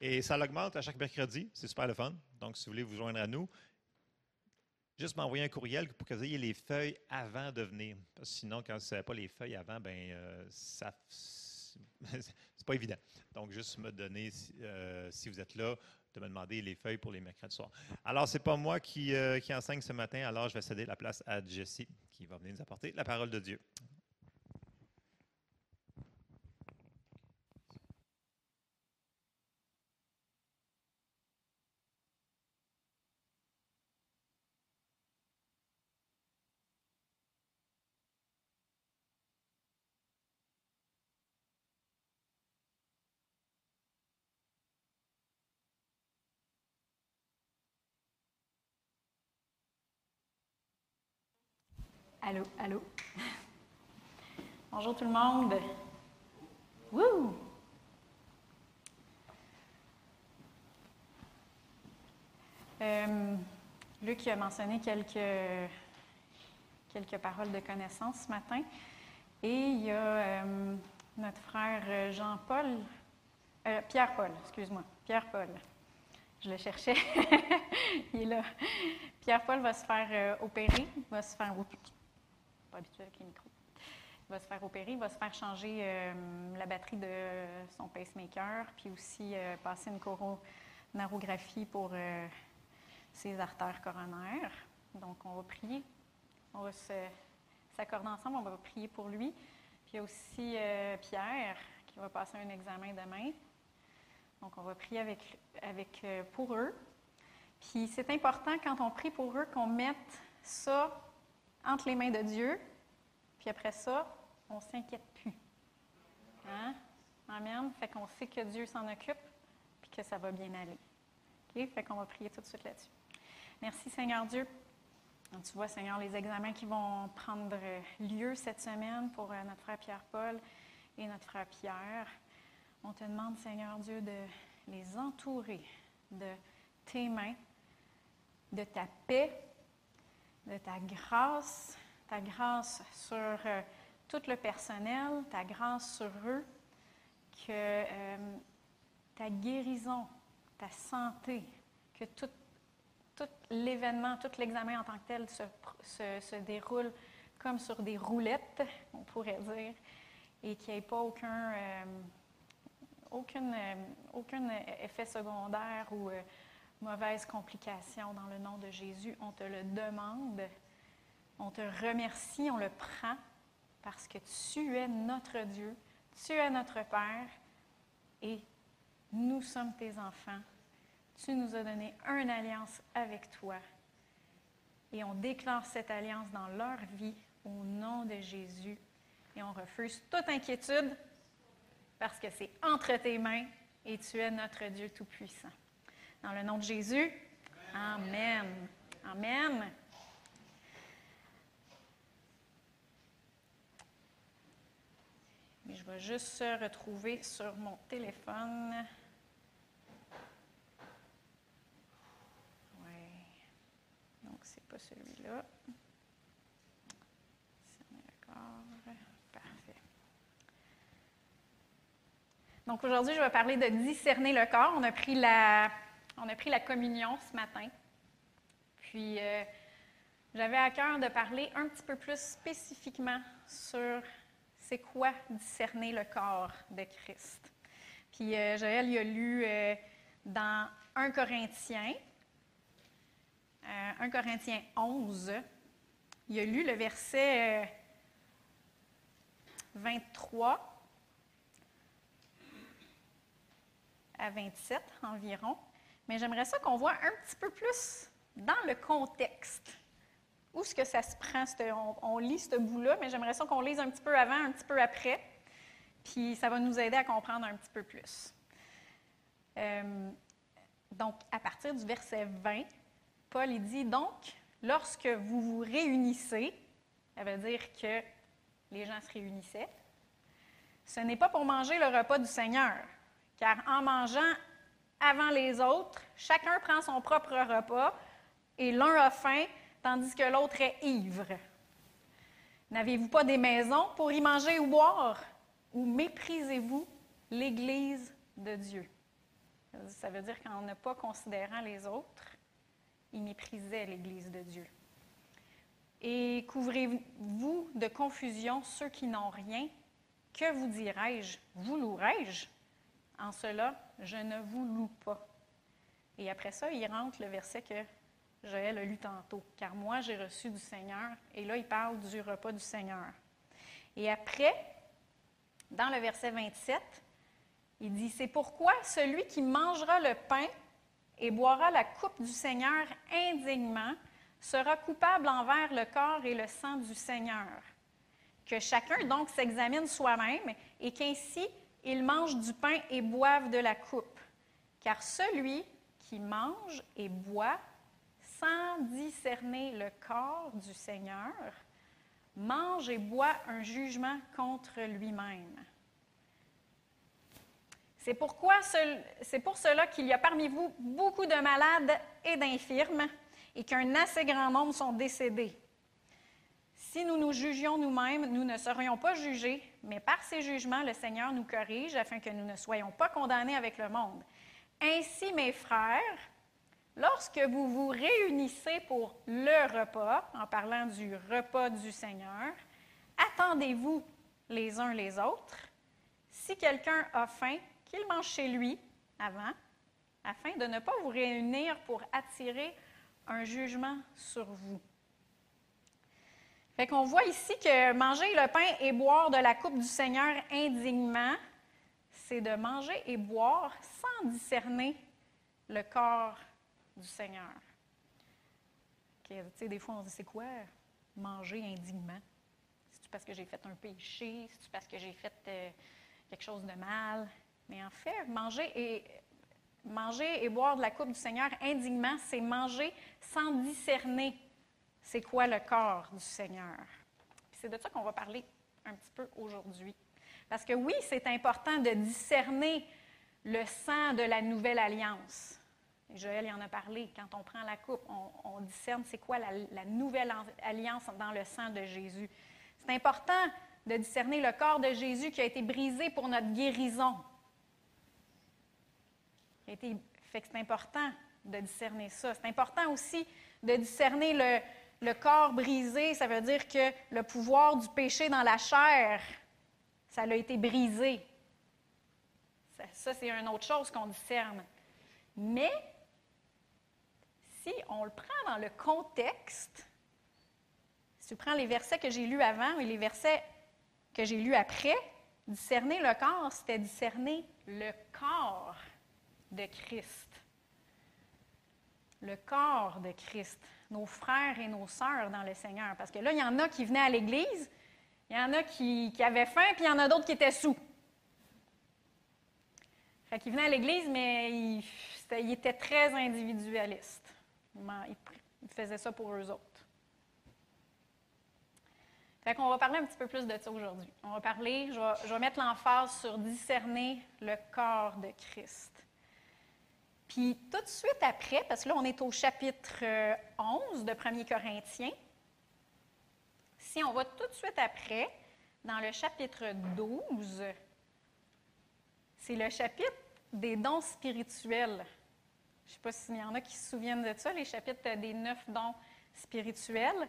Et ça augmente à chaque mercredi, c'est super le fun. Donc, si vous voulez vous joindre à nous, juste m'envoyer un courriel pour que vous ayez les feuilles avant de venir. Parce que sinon, quand vous ne savez pas les feuilles avant, ben euh, ça c'est pas évident. Donc, juste me donner, si, euh, si vous êtes là, de me demander les feuilles pour les mercredis soirs. Alors, c'est pas moi qui, euh, qui enseigne ce matin, alors je vais céder la place à Jessie, qui va venir nous apporter la parole de Dieu. Allô, allô? Bonjour tout le monde. Wouh! Euh, Luc a mentionné quelques, paroles de connaissance ce matin. Et il y a euh, notre frère Jean-Paul, euh, Pierre-Paul, excuse-moi, Pierre-Paul. Je le cherchais. il est là. Pierre-Paul va se faire opérer, va se faire. Pas habitué avec les micros. Il va se faire opérer, il va se faire changer euh, la batterie de son pacemaker, puis aussi euh, passer une coronarographie pour euh, ses artères coronaires. Donc, on va prier. On va s'accorder ensemble, on va prier pour lui. Puis il y a aussi Pierre qui va passer un examen demain. Donc, on va prier avec, avec, pour eux. Puis c'est important quand on prie pour eux qu'on mette ça entre les mains de Dieu. Puis après ça, on ne s'inquiète plus. Hein? Amen. Fait qu'on sait que Dieu s'en occupe puis que ça va bien aller. OK? Fait qu'on va prier tout de suite là-dessus. Merci Seigneur Dieu. Tu vois, Seigneur, les examens qui vont prendre lieu cette semaine pour euh, notre frère Pierre-Paul et notre frère Pierre. On te demande, Seigneur Dieu, de les entourer de tes mains, de ta paix, de ta grâce, ta grâce sur euh, tout le personnel, ta grâce sur eux, que euh, ta guérison, ta santé, que tout, l'événement, tout l'examen en tant que tel se, déroule comme sur des roulettes, on pourrait dire, et qu'il n'y ait pas aucun, euh, aucun effet secondaire ou mauvaise complication dans le nom de Jésus. On te le demande, on te remercie, on le prend parce que tu es notre Dieu, tu es notre Père et nous sommes tes enfants. Tu nous as donné une alliance avec toi et on déclare cette alliance dans leur vie au nom de Jésus et on refuse toute inquiétude parce que c'est entre tes mains et tu es notre Dieu Tout-Puissant. Dans le nom de Jésus, Amen. Amen. Mais je vais juste se retrouver sur mon téléphone. Oui. Donc, c'est pas celui-là. Donc, aujourd'hui, je vais parler de discerner le corps. On a pris la, on a pris la communion ce matin. Puis, euh, j'avais à cœur de parler un petit peu plus spécifiquement sur c'est quoi discerner le corps de Christ. Puis euh, Joël il a lu euh, dans 1 Corinthiens, euh, 1 Corinthiens 11, il a lu le verset euh, 23 à 27 environ. Mais j'aimerais ça qu'on voit un petit peu plus dans le contexte. Où est-ce que ça se prend? on, lit ce bout-là, mais j'aimerais ça qu'on lise un petit peu avant, un petit peu après. Puis ça va nous aider à comprendre un petit peu plus. Euh, donc, à partir du verset 20, Paul dit Donc, lorsque vous vous réunissez, ça veut dire que les gens se réunissaient, ce n'est pas pour manger le repas du Seigneur, car en mangeant avant les autres, chacun prend son propre repas et l'un a faim tandis que l'autre est ivre. N'avez-vous pas des maisons pour y manger ou boire? Ou méprisez-vous l'Église de Dieu? Ça veut dire qu'en ne pas considérant les autres, il méprisait l'Église de Dieu. Et couvrez-vous de confusion ceux qui n'ont rien? Que vous dirai-je? Vous louerai-je? En cela, je ne vous loue pas. Et après ça, il rentre le verset que Joël a lu tantôt. Car moi, j'ai reçu du Seigneur. Et là, il parle du repas du Seigneur. Et après, dans le verset 27, il dit C'est pourquoi celui qui mangera le pain et boira la coupe du Seigneur indignement sera coupable envers le corps et le sang du Seigneur. Que chacun donc s'examine soi-même et qu'ainsi il mange du pain et boive de la coupe. Car celui qui mange et boit sans discerner le corps du Seigneur mange et boit un jugement contre lui-même. C'est pourquoi c'est pour cela qu'il y a parmi vous beaucoup de malades et d'infirmes et qu'un assez grand nombre sont décédés. Si nous nous jugions nous-mêmes, nous ne serions pas jugés, mais par ces jugements, le Seigneur nous corrige afin que nous ne soyons pas condamnés avec le monde. Ainsi, mes frères, lorsque vous vous réunissez pour le repas, en parlant du repas du Seigneur, attendez-vous les uns les autres. Si quelqu'un a faim, qu'il mange chez lui avant, afin de ne pas vous réunir pour attirer un jugement sur vous. Fait qu'on voit ici que manger le pain et boire de la coupe du Seigneur indignement, c'est de manger et boire sans discerner le corps du Seigneur. Des fois, on se dit, c'est quoi manger indignement? C'est-tu parce que j'ai fait un péché? C'est-tu parce que j'ai fait euh, quelque chose de mal? Mais en fait, manger et, manger et boire de la coupe du Seigneur indignement, c'est manger sans discerner c'est quoi le corps du Seigneur? C'est de ça qu'on va parler un petit peu aujourd'hui. Parce que oui, c'est important de discerner le sang de la nouvelle alliance. Joël y en a parlé. Quand on prend la coupe, on, discerne c'est quoi la, nouvelle alliance dans le sang de Jésus. C'est important de discerner le corps de Jésus qui a été brisé pour notre guérison. Que c'est important de discerner ça. C'est important aussi de discerner le, le corps brisé. Ça veut dire que le pouvoir du péché dans la chair, ça a été brisé. Ça, c'est une autre chose qu'on discerne. Mais si on le prend dans le contexte, si tu prends les versets que j'ai lus avant et les versets que j'ai lus après, discerner le corps, c'était discerner le corps de Christ. Le corps de Christ, nos frères et nos sœurs dans le Seigneur. Parce que là, il y en a qui venaient à l'Église, il y en a qui, avaient faim, puis il y en a d'autres qui étaient sous. Fait qu'ils venaient à l'Église, mais ils, étaient très individualistes. Ils faisaient ça pour eux autres. Fait qu'on va parler un petit peu plus de ça aujourd'hui. On va parler, je vais, je vais mettre l'emphase sur discerner le corps de Christ. Puis tout de suite après, parce que là, on est au chapitre 11 euh, de 1 Corinthiens, si on va tout de suite après, dans le chapitre 12, c'est le chapitre des dons spirituels. Je ne sais pas s'il y en a qui se souviennent de ça, les chapitres des neuf dons spirituels.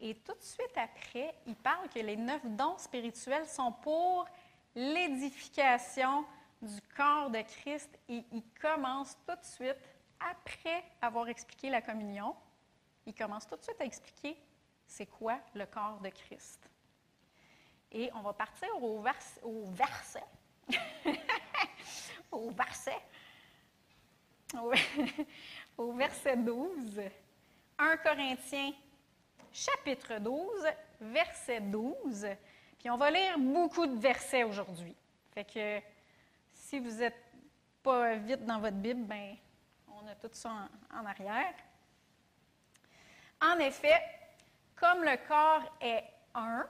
Et tout de suite après, il parle que les neuf dons spirituels sont pour l'édification du corps de Christ et il commence tout de suite, après avoir expliqué la communion, il commence tout de suite à expliquer c'est quoi le corps de Christ. Et on va partir au, verset. au verset. au verset 12. 1 Corinthiens, chapitre 12, verset 12. Puis on va lire beaucoup de versets aujourd'hui. Fait que si vous n'êtes pas vite dans votre Bible, ben, on a tout ça en, en arrière. En effet, comme le corps est un,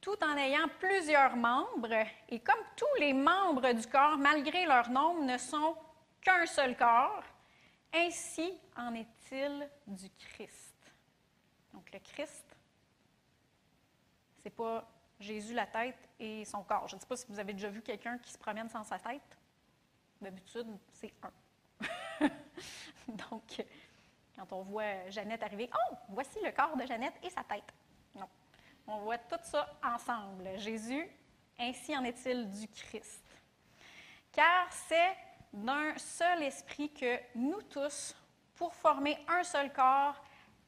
tout en ayant plusieurs membres, et comme tous les membres du corps, malgré leur nombre, ne sont qu'un seul corps, ainsi en est-il du Christ. Donc le Christ, c'est pas Jésus la tête et son corps. Je ne sais pas si vous avez déjà vu quelqu'un qui se promène sans sa tête. D'habitude, c'est un. Donc, quand on voit Jeannette arriver, oh, voici le corps de Jeannette et sa tête. Non. On voit tout ça ensemble. Jésus, ainsi en est-il du Christ. Car c'est d'un seul esprit que nous tous, pour former un seul corps,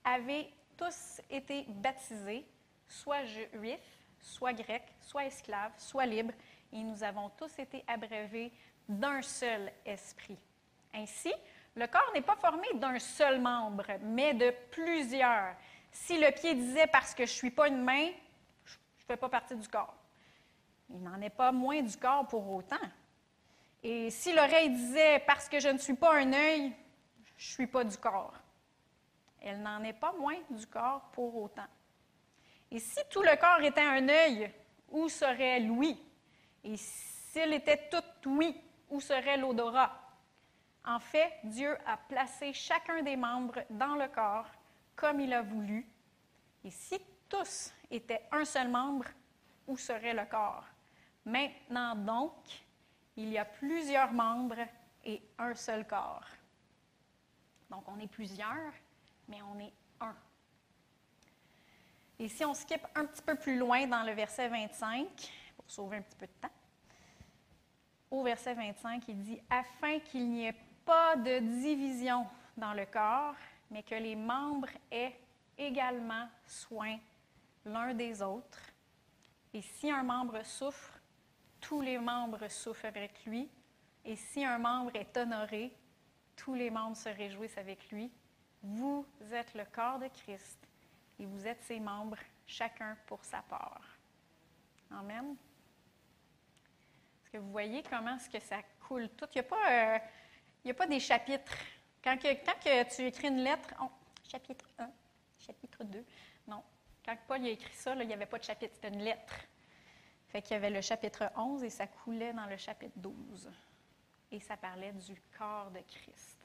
avez tous été baptisés, soit juifs, soit grec, soit esclave, soit libre, et nous avons tous été abreuvés d'un seul esprit. Ainsi, le corps n'est pas formé d'un seul membre, mais de plusieurs. Si le pied disait parce que je ne suis pas une main, je ne fais pas partie du corps. Il n'en est pas moins du corps pour autant. Et si l'oreille disait parce que je ne suis pas un œil, je ne suis pas du corps. Elle n'en est pas moins du corps pour autant. Et si tout le corps était un œil, où serait l'ouïe? Et s'il était tout ouïe, où serait l'odorat? En fait, Dieu a placé chacun des membres dans le corps comme il a voulu. Et si tous étaient un seul membre, où serait le corps? Maintenant donc, il y a plusieurs membres et un seul corps. Donc on est plusieurs, mais on est un. Et si on skip un petit peu plus loin dans le verset 25, pour sauver un petit peu de temps, au verset 25, il dit Afin qu'il n'y ait pas de division dans le corps, mais que les membres aient également soin l'un des autres. Et si un membre souffre, tous les membres souffrent avec lui. Et si un membre est honoré, tous les membres se réjouissent avec lui. Vous êtes le corps de Christ et vous êtes ses membres, chacun pour sa part. Amen. Est-ce que vous voyez comment est-ce que ça coule tout? Il n'y a, pas, euh, a pas des chapitres. Quand, que, quand que tu écris une lettre, oh, chapitre 1, chapitre 2, non. Quand Paul a écrit ça, il n'y avait pas de chapitre, c'était une lettre. Fait qu'il y avait le chapitre 11 et ça coulait dans le chapitre 12. Et ça parlait du corps de Christ.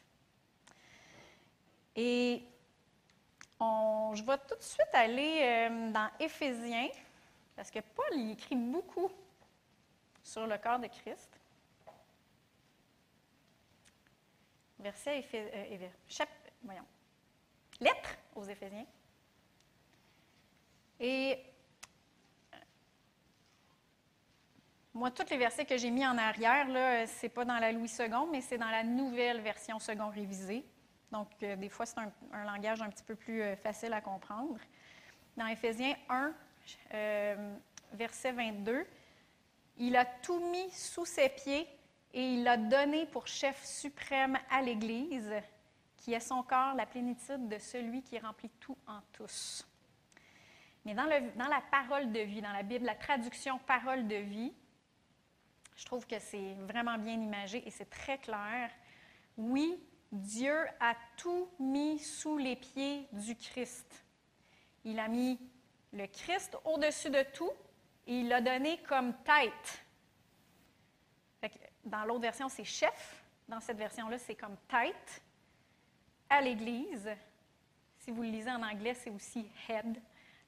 Et je vais tout de suite aller euh, dans Éphésiens, parce que Paul écrit beaucoup sur le corps de Christ. Verset Éphé, euh, lettre aux Éphésiens. Et euh, moi, tous les versets que j'ai mis en arrière, ce n'est pas dans la Louis II, mais c'est dans la nouvelle version second révisée. Donc, euh, des fois, c'est un, langage un petit peu plus euh, facile à comprendre. Dans Éphésiens 1, euh, verset 22, il a tout mis sous ses pieds et il l'a donné pour chef suprême à l'Église, qui est son corps, la plénitude de celui qui remplit tout en tous. Mais dans, dans la parole de vie, dans la Bible, la traduction parole de vie, je trouve que c'est vraiment bien imagé et c'est très clair. Oui, Dieu a tout mis sous les pieds du Christ. Il a mis le Christ au-dessus de tout et il l'a donné comme tête. dans l'autre version, c'est chef. Dans cette version-là, c'est comme tête à l'Église. Si vous le lisez en anglais, c'est aussi head,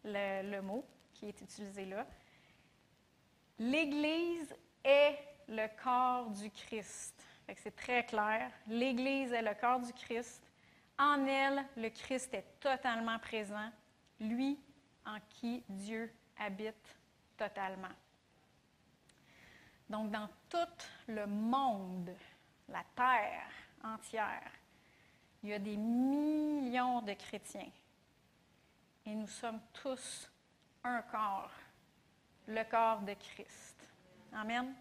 le, le mot qui est utilisé là. L'Église est le corps du Christ. C'est très clair. L'Église est le corps du Christ. En elle, le Christ est totalement présent, lui en qui Dieu habite totalement. Donc, dans tout le monde, la terre entière, il y a des millions de chrétiens. Et nous sommes tous un corps, le corps de Christ. Amen.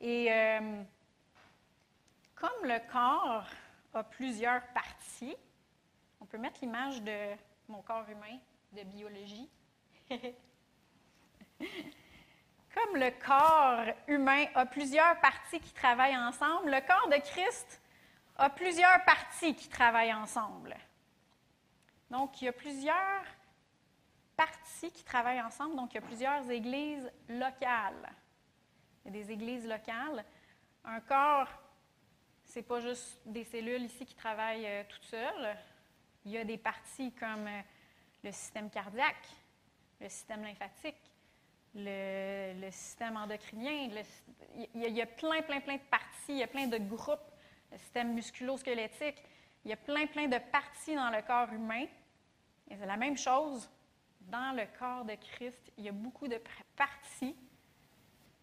Et euh, comme le corps a plusieurs parties, on peut mettre l'image de mon corps humain de biologie. Comme le corps humain a plusieurs parties qui travaillent ensemble, le corps de Christ a plusieurs parties qui travaillent ensemble. Donc, il y a plusieurs parties qui travaillent ensemble, donc il y a plusieurs églises locales. Il y a des églises locales. Un corps c'est pas juste des cellules ici qui travaillent euh, toutes seules. Il y a des parties comme euh, le système cardiaque, le système lymphatique, le, système endocrinien. il, y a, plein, plein, plein de parties, il y a plein de groupes, le système musculo-squelettique. Il y a plein, plein de parties dans le corps humain. Et c'est la même chose dans le corps de Christ. Il y a beaucoup de parties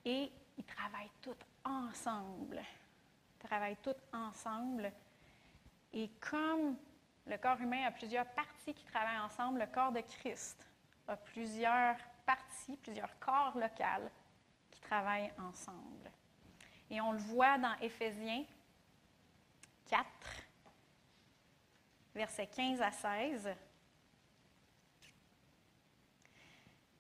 et ils travaillent toutes ensemble travaillent toutes ensemble. Et comme le corps humain a plusieurs parties qui travaillent ensemble, le corps de Christ a plusieurs parties, plusieurs corps locaux qui travaillent ensemble. Et on le voit dans Éphésiens 4, versets 15 à 16.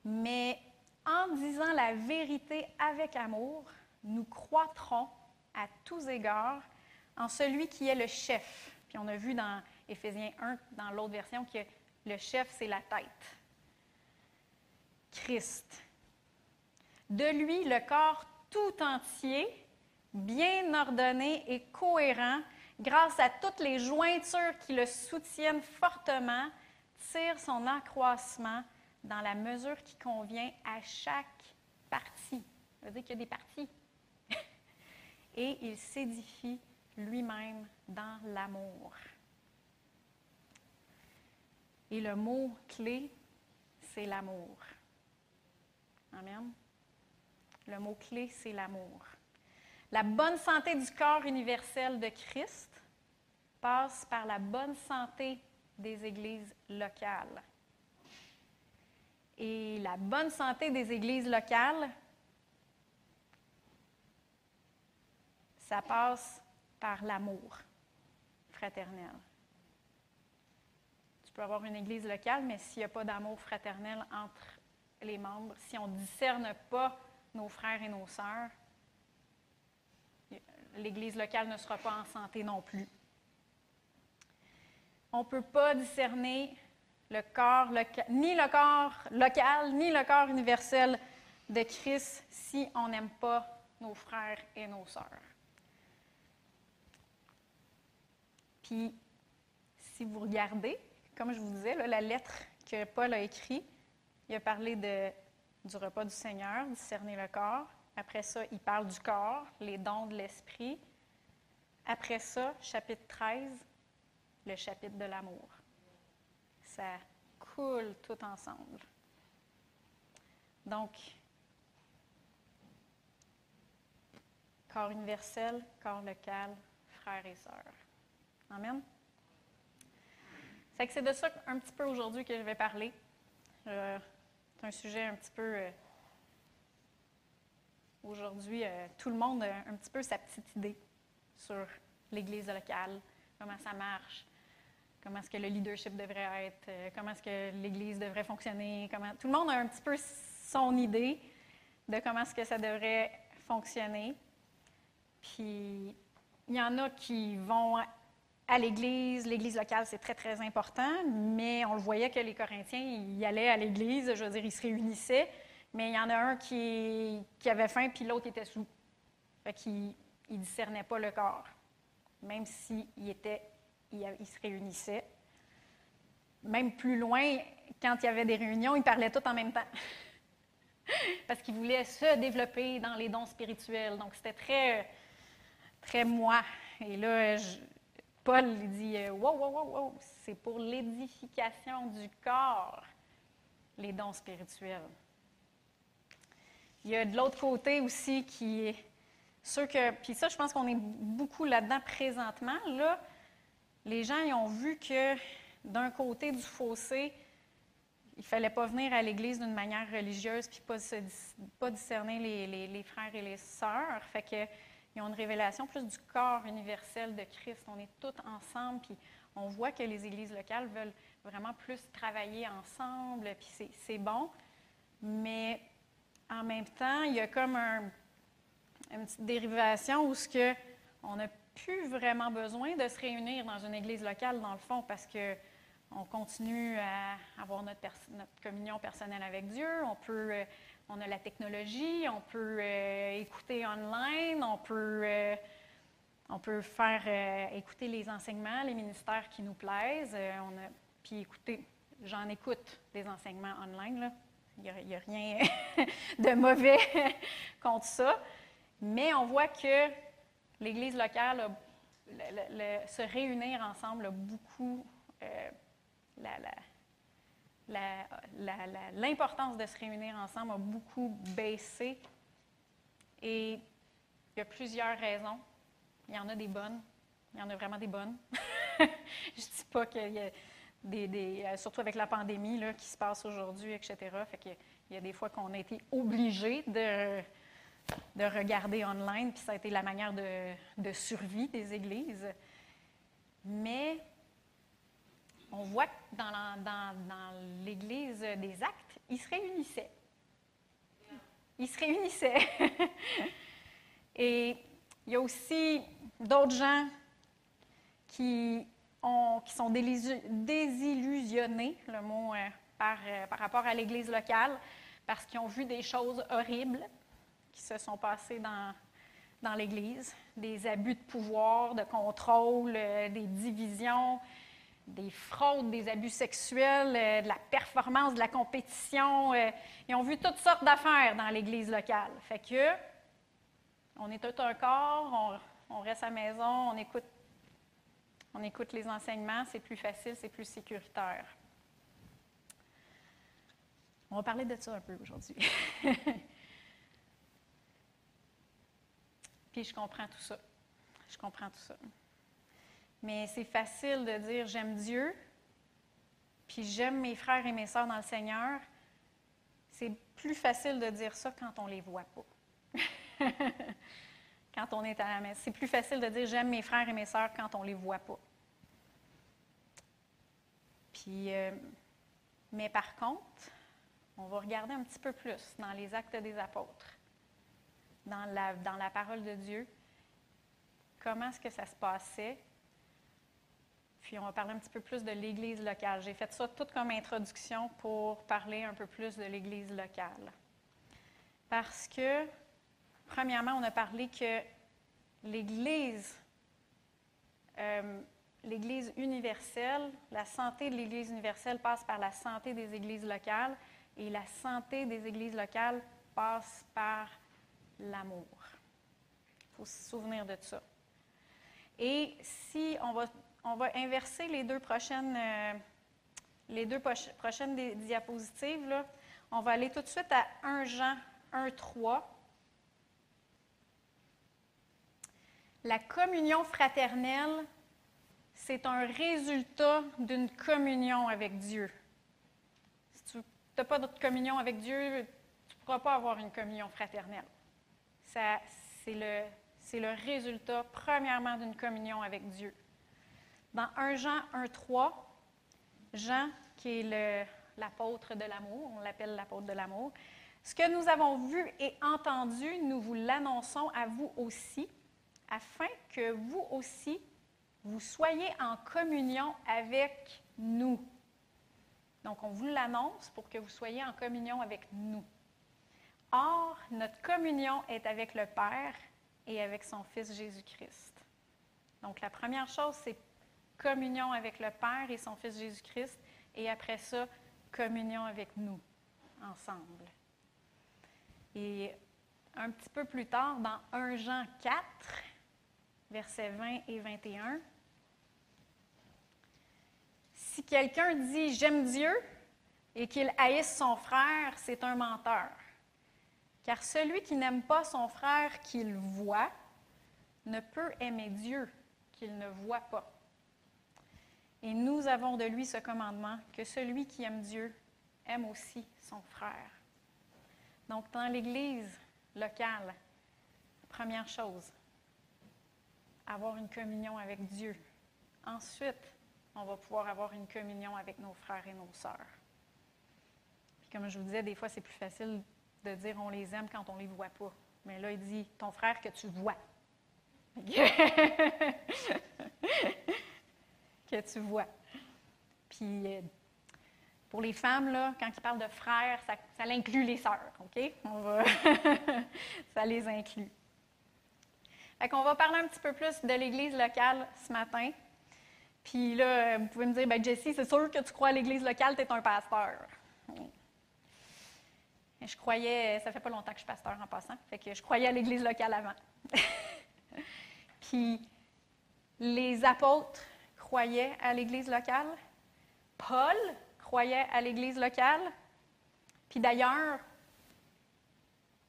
Mais en disant la vérité avec amour, nous croîtrons à tous égards en celui qui est le chef. Puis on a vu dans Éphésiens 1, dans l'autre version, que le chef, c'est la tête. Christ. De lui, le corps tout entier, bien ordonné et cohérent, grâce à toutes les jointures qui le soutiennent fortement, tire son accroissement dans la mesure qui convient à chaque partie. Ça veut dire qu'il y a des parties. Et il s'édifie lui-même dans l'amour. Et le mot clé, c'est l'amour. Amen. Le mot clé, c'est l'amour. La bonne santé du corps universel de Christ passe par la bonne santé des églises locales. Et la bonne santé des églises locales, ça passe par l'amour fraternel. Tu peux avoir une église locale, mais s'il n'y a pas d'amour fraternel entre les membres, si on ne discerne pas nos frères et nos sœurs, l'Église locale ne sera pas en santé non plus. On ne peut pas discerner le corps ni le corps local, ni le corps universel de Christ si on n'aime pas nos frères et nos sœurs. Puis, si vous regardez, comme je vous disais, la lettre que Paul a écrite, il a parlé du repas du Seigneur, discerner le corps. Après ça, il parle du corps, les dons de l'esprit. Après ça, chapitre 13, le chapitre de l'amour. Ça coule tout ensemble. Donc, corps universel, corps local, frères et sœurs. Amen. C'est de ça un petit peu aujourd'hui que je vais parler. Euh, c'est un sujet un petit peu. Euh, aujourd'hui, euh, tout le monde a un petit peu sa petite idée sur l'Église locale, comment ça marche, comment est-ce que le leadership devrait être, comment est-ce que l'Église devrait fonctionner. Tout le monde a un petit peu son idée de comment est-ce que ça devrait fonctionner. Puis, il y en a qui vont à l'Église. L'Église locale, c'est très, très important, mais on le voyait que les Corinthiens, ils allaient à l'Église, je veux dire, ils se réunissaient, mais il y en a un qui, avait faim, puis l'autre était sous. Fait qu'il ne discernait pas le corps, même s'il était, il, se réunissait. Même plus loin, quand il y avait des réunions, ils parlaient tous en même temps. Parce qu'ils voulaient se développer dans les dons spirituels. Donc, c'était très, très moi. Et là, je, Paul dit euh, Wow, wow, wow, wow, c'est pour l'édification du corps, les dons spirituels. Il y a de l'autre côté aussi qui est ceux que. Puis ça, je pense qu'on est beaucoup là-dedans présentement. Là, les gens ils ont vu que d'un côté du fossé, il ne fallait pas venir à l'Église d'une manière religieuse puis pas, pas discerner les, les, les, frères et les sœurs. Fait que ils ont une révélation plus du corps universel de Christ. On est tous ensemble, puis on voit que les églises locales veulent vraiment plus travailler ensemble, puis c'est bon. Mais en même temps, il y a comme un, une petite dérivation où ce que on n'a plus vraiment besoin de se réunir dans une église locale, dans le fond, parce que on continue à avoir notre, notre communion personnelle avec Dieu, on peut euh, on a la technologie, on peut euh, écouter online, on peut, euh, on peut faire euh, écouter les enseignements, les ministères qui nous plaisent. on a, puis écouter, j'en écoute des enseignements online. Là. Il n'y a, rien de mauvais contre ça. Mais on voit que l'Église locale, se réunir ensemble a beaucoup la, l'importance de se réunir ensemble a beaucoup baissé. Et il y a plusieurs raisons. Il y en a des bonnes. Il y en a vraiment des bonnes. Je ne dis pas qu'il y a des, des, euh, surtout avec la pandémie là, qui se passe aujourd'hui, etc. Fait qu'il il y a des fois qu'on a été obligé de, de regarder online, puis ça a été la manière de, de survie des églises. Mais on voit que dans, l'Église des actes, ils se réunissaient. Ils se réunissaient. Et il y a aussi d'autres gens qui, ont, qui sont désillusionnés, le mot euh, par, euh, par rapport à l'Église locale, parce qu'ils ont vu des choses horribles qui se sont passées dans, dans l'Église, des abus de pouvoir, de contrôle, euh, des divisions, des fraudes, des abus sexuels, euh, de la performance, de la compétition. euh, ils ont vu toutes sortes d'affaires dans l'Église locale. Fait que, on est tout un corps, on, reste à la maison, on écoute, on écoute les enseignements, c'est plus facile, c'est plus sécuritaire. On va parler de ça un peu aujourd'hui. Puis je comprends tout ça. Je comprends tout ça. Mais c'est facile de dire j'aime Dieu, puis j'aime mes frères et mes sœurs dans le Seigneur. C'est plus facile de dire ça quand on ne les voit pas. quand on est à la messe. C'est plus facile de dire j'aime mes frères et mes sœurs quand on ne les voit pas. Puis, euh, mais par contre, on va regarder un petit peu plus dans les actes des apôtres, dans la, dans la parole de Dieu, comment est-ce que ça se passait? Puis on va parler un petit peu plus de l'Église locale. J'ai fait ça tout comme introduction pour parler un peu plus de l'Église locale. Parce que, premièrement, on a parlé que l'Église, euh, l'Église universelle, la santé de l'Église universelle passe par la santé des Églises locales et la santé des Églises locales passe par l'amour. Il faut se souvenir de ça. Et si on va, on va inverser les deux prochaines, euh, diapositives, on va aller tout de suite à 1 Jean 1, 3. La communion fraternelle, c'est un résultat d'une communion avec Dieu. Si tu n'as pas de communion avec Dieu, tu ne pourras pas avoir une communion fraternelle. C'est le résultat, premièrement, d'une communion avec Dieu. Dans 1 Jean 1, 3, Jean, qui est l'apôtre de l'amour, on l'appelle l'apôtre de l'amour, ce que nous avons vu et entendu, nous vous l'annonçons à vous aussi, afin que vous aussi, vous soyez en communion avec nous. Donc, on vous l'annonce pour que vous soyez en communion avec nous. Or, notre communion est avec le Père et avec son Fils Jésus-Christ. Donc, la première chose, c'est communion avec le Père et son Fils Jésus-Christ, et après ça, communion avec nous, ensemble. Et un petit peu plus tard, dans 1 Jean 4, versets 20 et 21, si quelqu'un dit J'aime Dieu et qu'il haïsse son frère, c'est un menteur. Car celui qui n'aime pas son frère qu'il voit ne peut aimer Dieu qu'il ne voit pas. Et nous avons de lui ce commandement que celui qui aime Dieu aime aussi son frère. Donc, dans l'Église locale, première chose, avoir une communion avec Dieu. Ensuite, on va pouvoir avoir une communion avec nos frères et nos sœurs. Puis comme je vous disais, des fois, c'est plus facile de dire on les aime quand on ne les voit pas. Mais là, il dit ton frère que tu vois. que tu vois. Puis euh, pour les femmes, là, quand ils parlent de frères, ça, ça inclut les sœurs, OK? On va ça les inclut. Fait qu'on va parler un petit peu plus de l'Église locale ce matin. Puis là, euh, vous pouvez me dire, ben Jessie, c'est sûr que tu crois à l'Église locale, tu es un pasteur. Je croyais, ça fait pas longtemps que je suis pasteur en passant, fait que je croyais à l'Église locale avant. Puis les apôtres croyaient à l'Église locale. Paul croyait à l'Église locale. Puis d'ailleurs,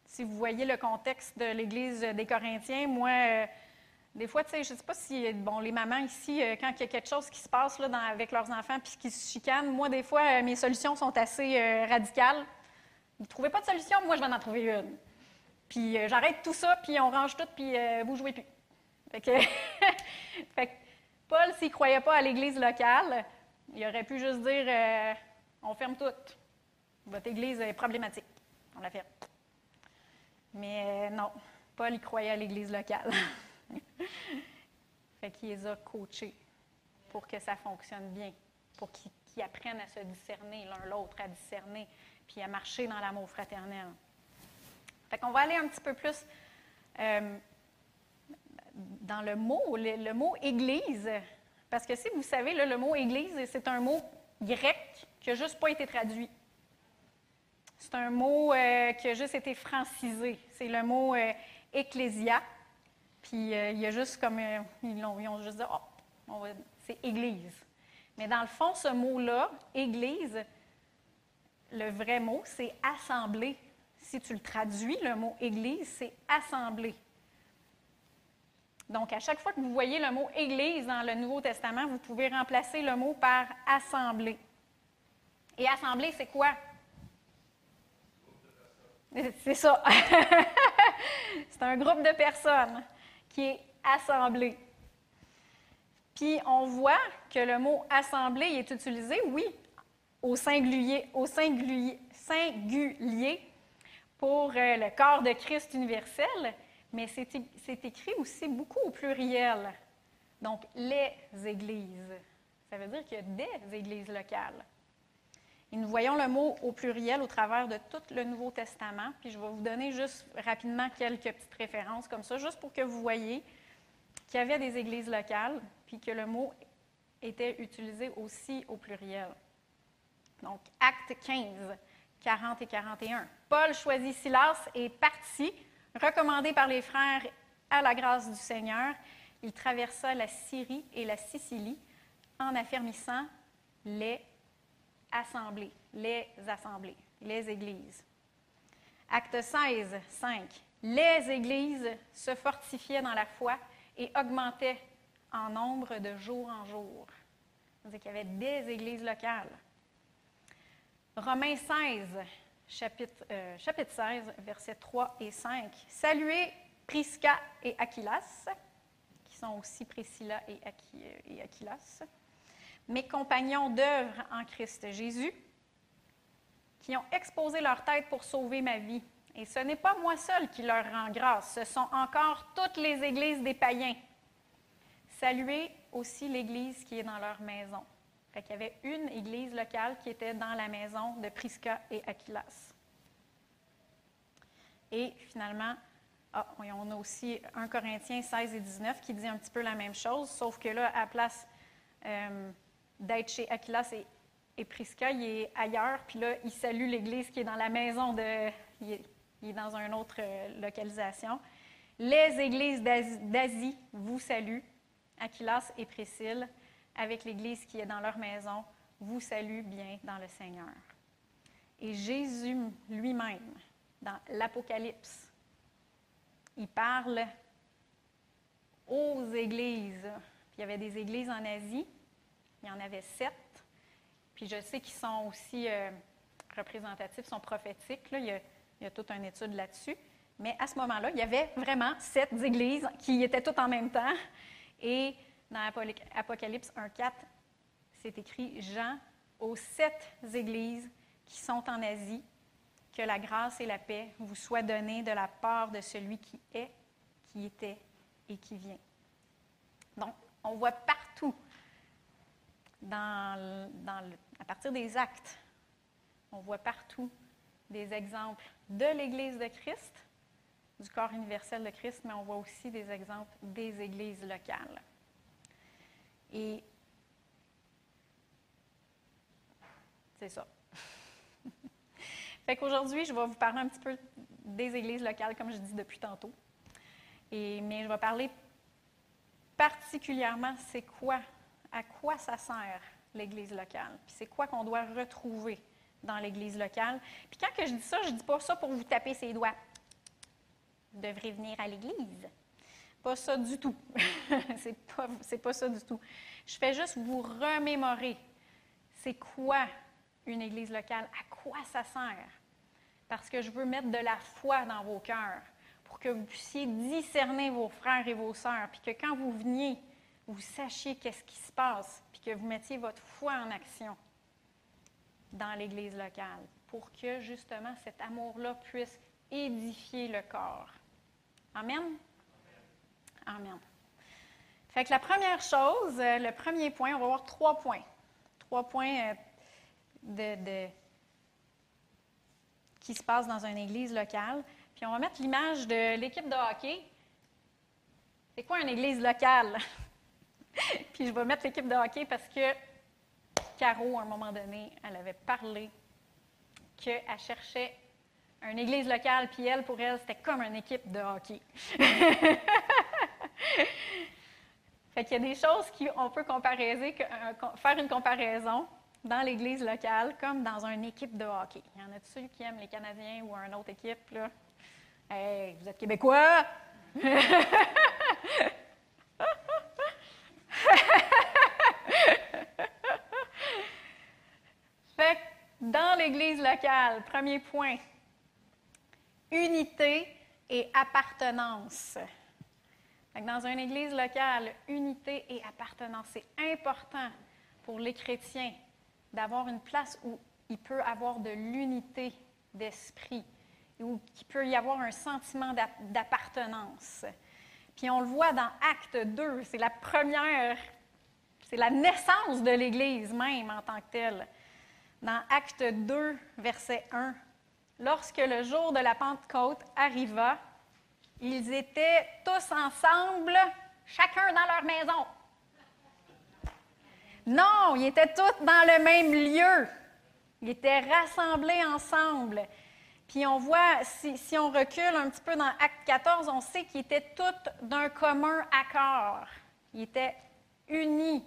si vous voyez le contexte de l'Église des Corinthiens, moi, euh, des fois, tu sais, je ne sais pas si, bon, les mamans ici, euh, quand il y a quelque chose qui se passe là, avec leurs enfants puis qui se chicanent, moi, des fois, euh, mes solutions sont assez radicales. Vous ne trouvez pas de solution, moi, je vais en trouver une. Puis j'arrête tout ça, puis on range tout, puis vous jouez plus. Fait que Paul, s'il ne croyait pas à l'Église locale, il aurait pu juste dire euh, on ferme tout. Votre Église est problématique. On la ferme. Mais euh, non, Paul, il croyait à l'Église locale. fait qu'il les a coachés pour que ça fonctionne bien, pour qu'ils apprennent à se discerner l'un l'autre, à discerner puis à marcher dans l'amour fraternel. Fait qu'on va aller un petit peu plus euh, dans le mot, le, mot Église. Parce que si vous savez, le mot Église, c'est un mot grec qui n'a juste pas été traduit. C'est un mot euh, qui a juste été francisé. C'est le mot euh, ecclésia. Puis euh, il y a juste comme. euh, ils, l'ont- ils ont juste dit, oh, c'est Église. Mais dans le fond, ce mot-là, Église, le vrai mot, c'est assemblée. Si tu le traduis, le mot Église, c'est assemblée. Donc, à chaque fois que vous voyez le mot Église dans le Nouveau Testament, vous pouvez remplacer le mot par assemblée. Et assemblée, c'est quoi? C'est ça. c'est un groupe de personnes qui est assemblé. Puis on voit que le mot assemblée est utilisé, oui, au singulier, au singulier, singulier pour euh, le corps de Christ universel, mais c'est écrit aussi beaucoup au pluriel. Donc, les églises. Ça veut dire qu'il y a des églises locales. Et nous voyons le mot au pluriel au travers de tout le Nouveau Testament. Puis je vais vous donner juste rapidement quelques petites références comme ça, juste pour que vous voyez qu'il y avait des églises locales, puis que le mot était utilisé aussi au pluriel. Donc, acte 15, 40 et 41. Paul choisit Silas et partit, recommandé par les frères à la grâce du Seigneur. Il traversa la Syrie et la Sicilie en affermissant les assemblées, les assemblées, les églises. Acte 16, 5. Les églises se fortifiaient dans la foi et augmentaient en nombre de jour en jour. C'est-à-dire qu'il y avait des églises locales. Romains 16, chapitre, euh, chapitre 16, versets 3 et 5. Saluez Prisca et Aquilas, qui sont aussi Priscilla et, Aqui- euh, et Aquilas, mes compagnons d'œuvre en Christ Jésus, qui ont exposé leur tête pour sauver ma vie. Et ce n'est pas moi seul qui leur rend grâce, ce sont encore toutes les églises des païens. Saluez aussi l'église qui est dans leur maison. Qu'il y avait une église locale qui était dans la maison de Prisca et Aquilas. Et finalement, ah, on a aussi 1 Corinthiens 16 et 19 qui dit un petit peu la même chose, sauf que là, à la place euh, d'être chez Aquilas et, Prisca, il est ailleurs, puis là, il salue l'église qui est dans la maison de. Il est, il est dans une autre euh, localisation. Les églises d'Asie vous saluent, Aquilas et Priscille, avec l'église qui est dans leur maison, vous salue bien dans le Seigneur. Et Jésus lui-même, dans l'Apocalypse, il parle aux églises. Il y avait des églises en Asie, il y en avait sept. Puis je sais qu'ils sont aussi euh, représentatifs, sont prophétiques. Il, y a, il y toute une étude là-dessus. Mais à ce moment-là, il y avait vraiment sept églises qui étaient toutes en même temps. Et dans Apocalypse 1.4, c'est écrit Jean aux sept églises qui sont en Asie, que la grâce et la paix vous soient données de la part de celui qui est, qui était et qui vient. Donc, on voit partout, à partir des actes, on voit partout des exemples de l'Église de Christ, du corps universel de Christ, mais on voit aussi des exemples des églises locales. Et c'est ça. fait qu'aujourd'hui, je vais vous parler un petit peu des églises locales, comme je dis depuis tantôt. Et, mais je vais parler particulièrement, c'est quoi, à quoi ça sert l'église locale, puis c'est quoi qu'on doit retrouver dans l'église locale. Puis quand que je dis ça, je ne dis pas ça pour vous taper ses doigts. Vous devrez venir à l'église. Pas ça du tout. c'est pas, pas ça du tout. Je fais juste vous remémorer c'est quoi une église locale, à quoi ça sert. Parce que je veux mettre de la foi dans vos cœurs pour que vous puissiez discerner vos frères et vos sœurs, puis que quand vous veniez, vous sachiez qu'est-ce qui se passe, puis que vous mettiez votre foi en action dans l'Église locale, pour que justement cet amour-là puisse édifier le corps. Amen? Amen. Fait que la première chose, euh, le premier point, on va voir trois points. Trois points euh, de, de- qui se passe dans une église locale. Puis on va mettre l'image de l'équipe de hockey. C'est quoi une église locale? Puis je vais mettre l'équipe de hockey parce que Caro, à un moment donné, elle avait parlé qu'elle cherchait une église locale, puis elle, pour elle, c'était comme une équipe de hockey. fait qu'il y a des choses qu'on peut comparer, faire une comparaison dans l'église locale comme dans une équipe de hockey. Il y en a ceux qui aiment les Canadiens ou une autre équipe, là? Hey, vous êtes Québécois? fait dans l'Église locale, premier point, unité et appartenance. Dans une Église locale, unité et appartenance, c'est important pour les chrétiens d'avoir une place où il peut avoir de l'unité d'esprit, où il peut y avoir un sentiment d'appartenance. Puis on le voit dans Acte 2, c'est la première, c'est la naissance de l'Église même en tant que telle. Dans Acte 2, verset 1, lorsque le jour de la Pentecôte arriva, ils étaient tous ensemble, chacun dans leur maison. Non, ils étaient tous dans le même lieu. Ils étaient rassemblés ensemble. Puis on voit, si, on recule un petit peu dans Acte 14, on sait qu'ils étaient tous d'un commun accord. Ils étaient unis.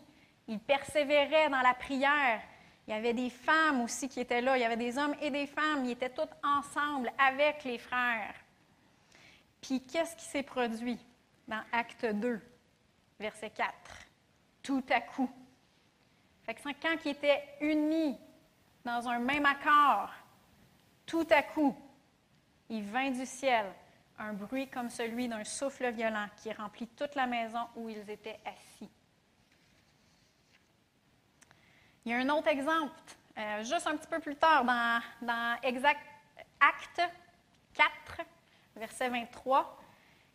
Ils persévéraient dans la prière. Il y avait des femmes aussi qui étaient là. Il y avait des hommes et des femmes. Ils étaient tous ensemble avec les frères. Puis qu'est-ce qui s'est produit dans Acte 2, verset 4? Tout à coup, fait que quand ils étaient unis dans un même accord, tout à coup, il vint du ciel un bruit comme celui d'un souffle violent qui remplit toute la maison où ils étaient assis. Il y a un autre exemple, euh, juste un petit peu plus tard, dans, Acte 4, verset 23.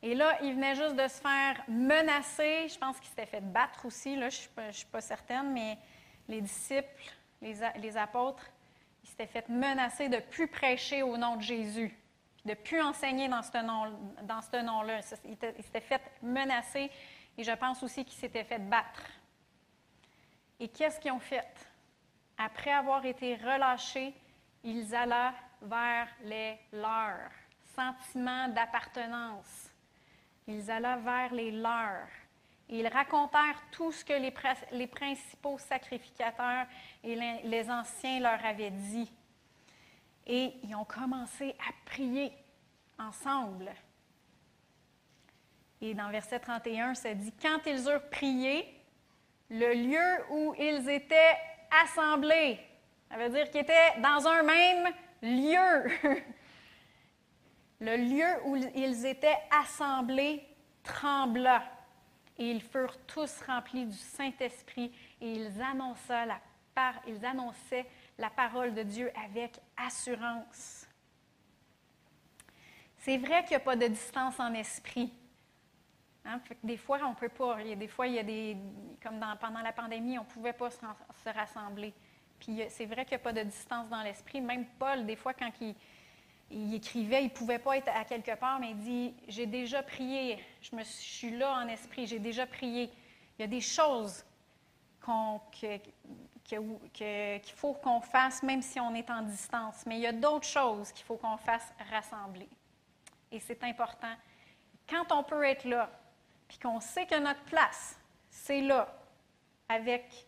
Et là, il venait juste de se faire menacer. Je pense qu'il s'était fait battre aussi, là, je ne suis, pas certaine, mais les disciples, les, apôtres, ils s'étaient fait menacer de ne plus prêcher au nom de Jésus, de ne plus enseigner dans ce nom-là. Nom ils s'étaient fait menacer et je pense aussi qu'ils s'étaient fait battre. Et qu'est-ce qu'ils ont fait? Après avoir été relâchés, ils allaient vers les leurs, sentiments d'appartenance. Ils allaient vers les leurs. Ils racontèrent tout ce que les, principaux sacrificateurs et les, anciens leur avaient dit. Et ils ont commencé à prier ensemble. Et dans verset 31, ça dit, quand ils eurent prié, le lieu où ils étaient assemblés, ça veut dire qu'ils étaient dans un même lieu. le lieu où ils étaient assemblés trembla et ils furent tous remplis du Saint-Esprit et ils annonçaient, la ils annonçaient la parole de Dieu avec assurance. C'est vrai qu'il n'y a pas de distance en esprit. Hein? des fois, on ne peut pas. Des fois, il y a des. Comme pendant la pandémie, on ne pouvait pas se, se rassembler. Puis c'est vrai qu'il n'y a pas de distance dans l'esprit. Même Paul, des fois, quand il, il écrivait, il ne pouvait pas être à quelque part, mais il dit J'ai déjà prié, je, me, suis là en esprit, j'ai déjà prié. Il y a des choses qu'il faut qu'on fasse, même si on est en distance, mais il y a d'autres choses qu'il faut qu'on fasse rassembler. Et c'est important. Quand on peut être là, puis qu'on sait que notre place, c'est là, avec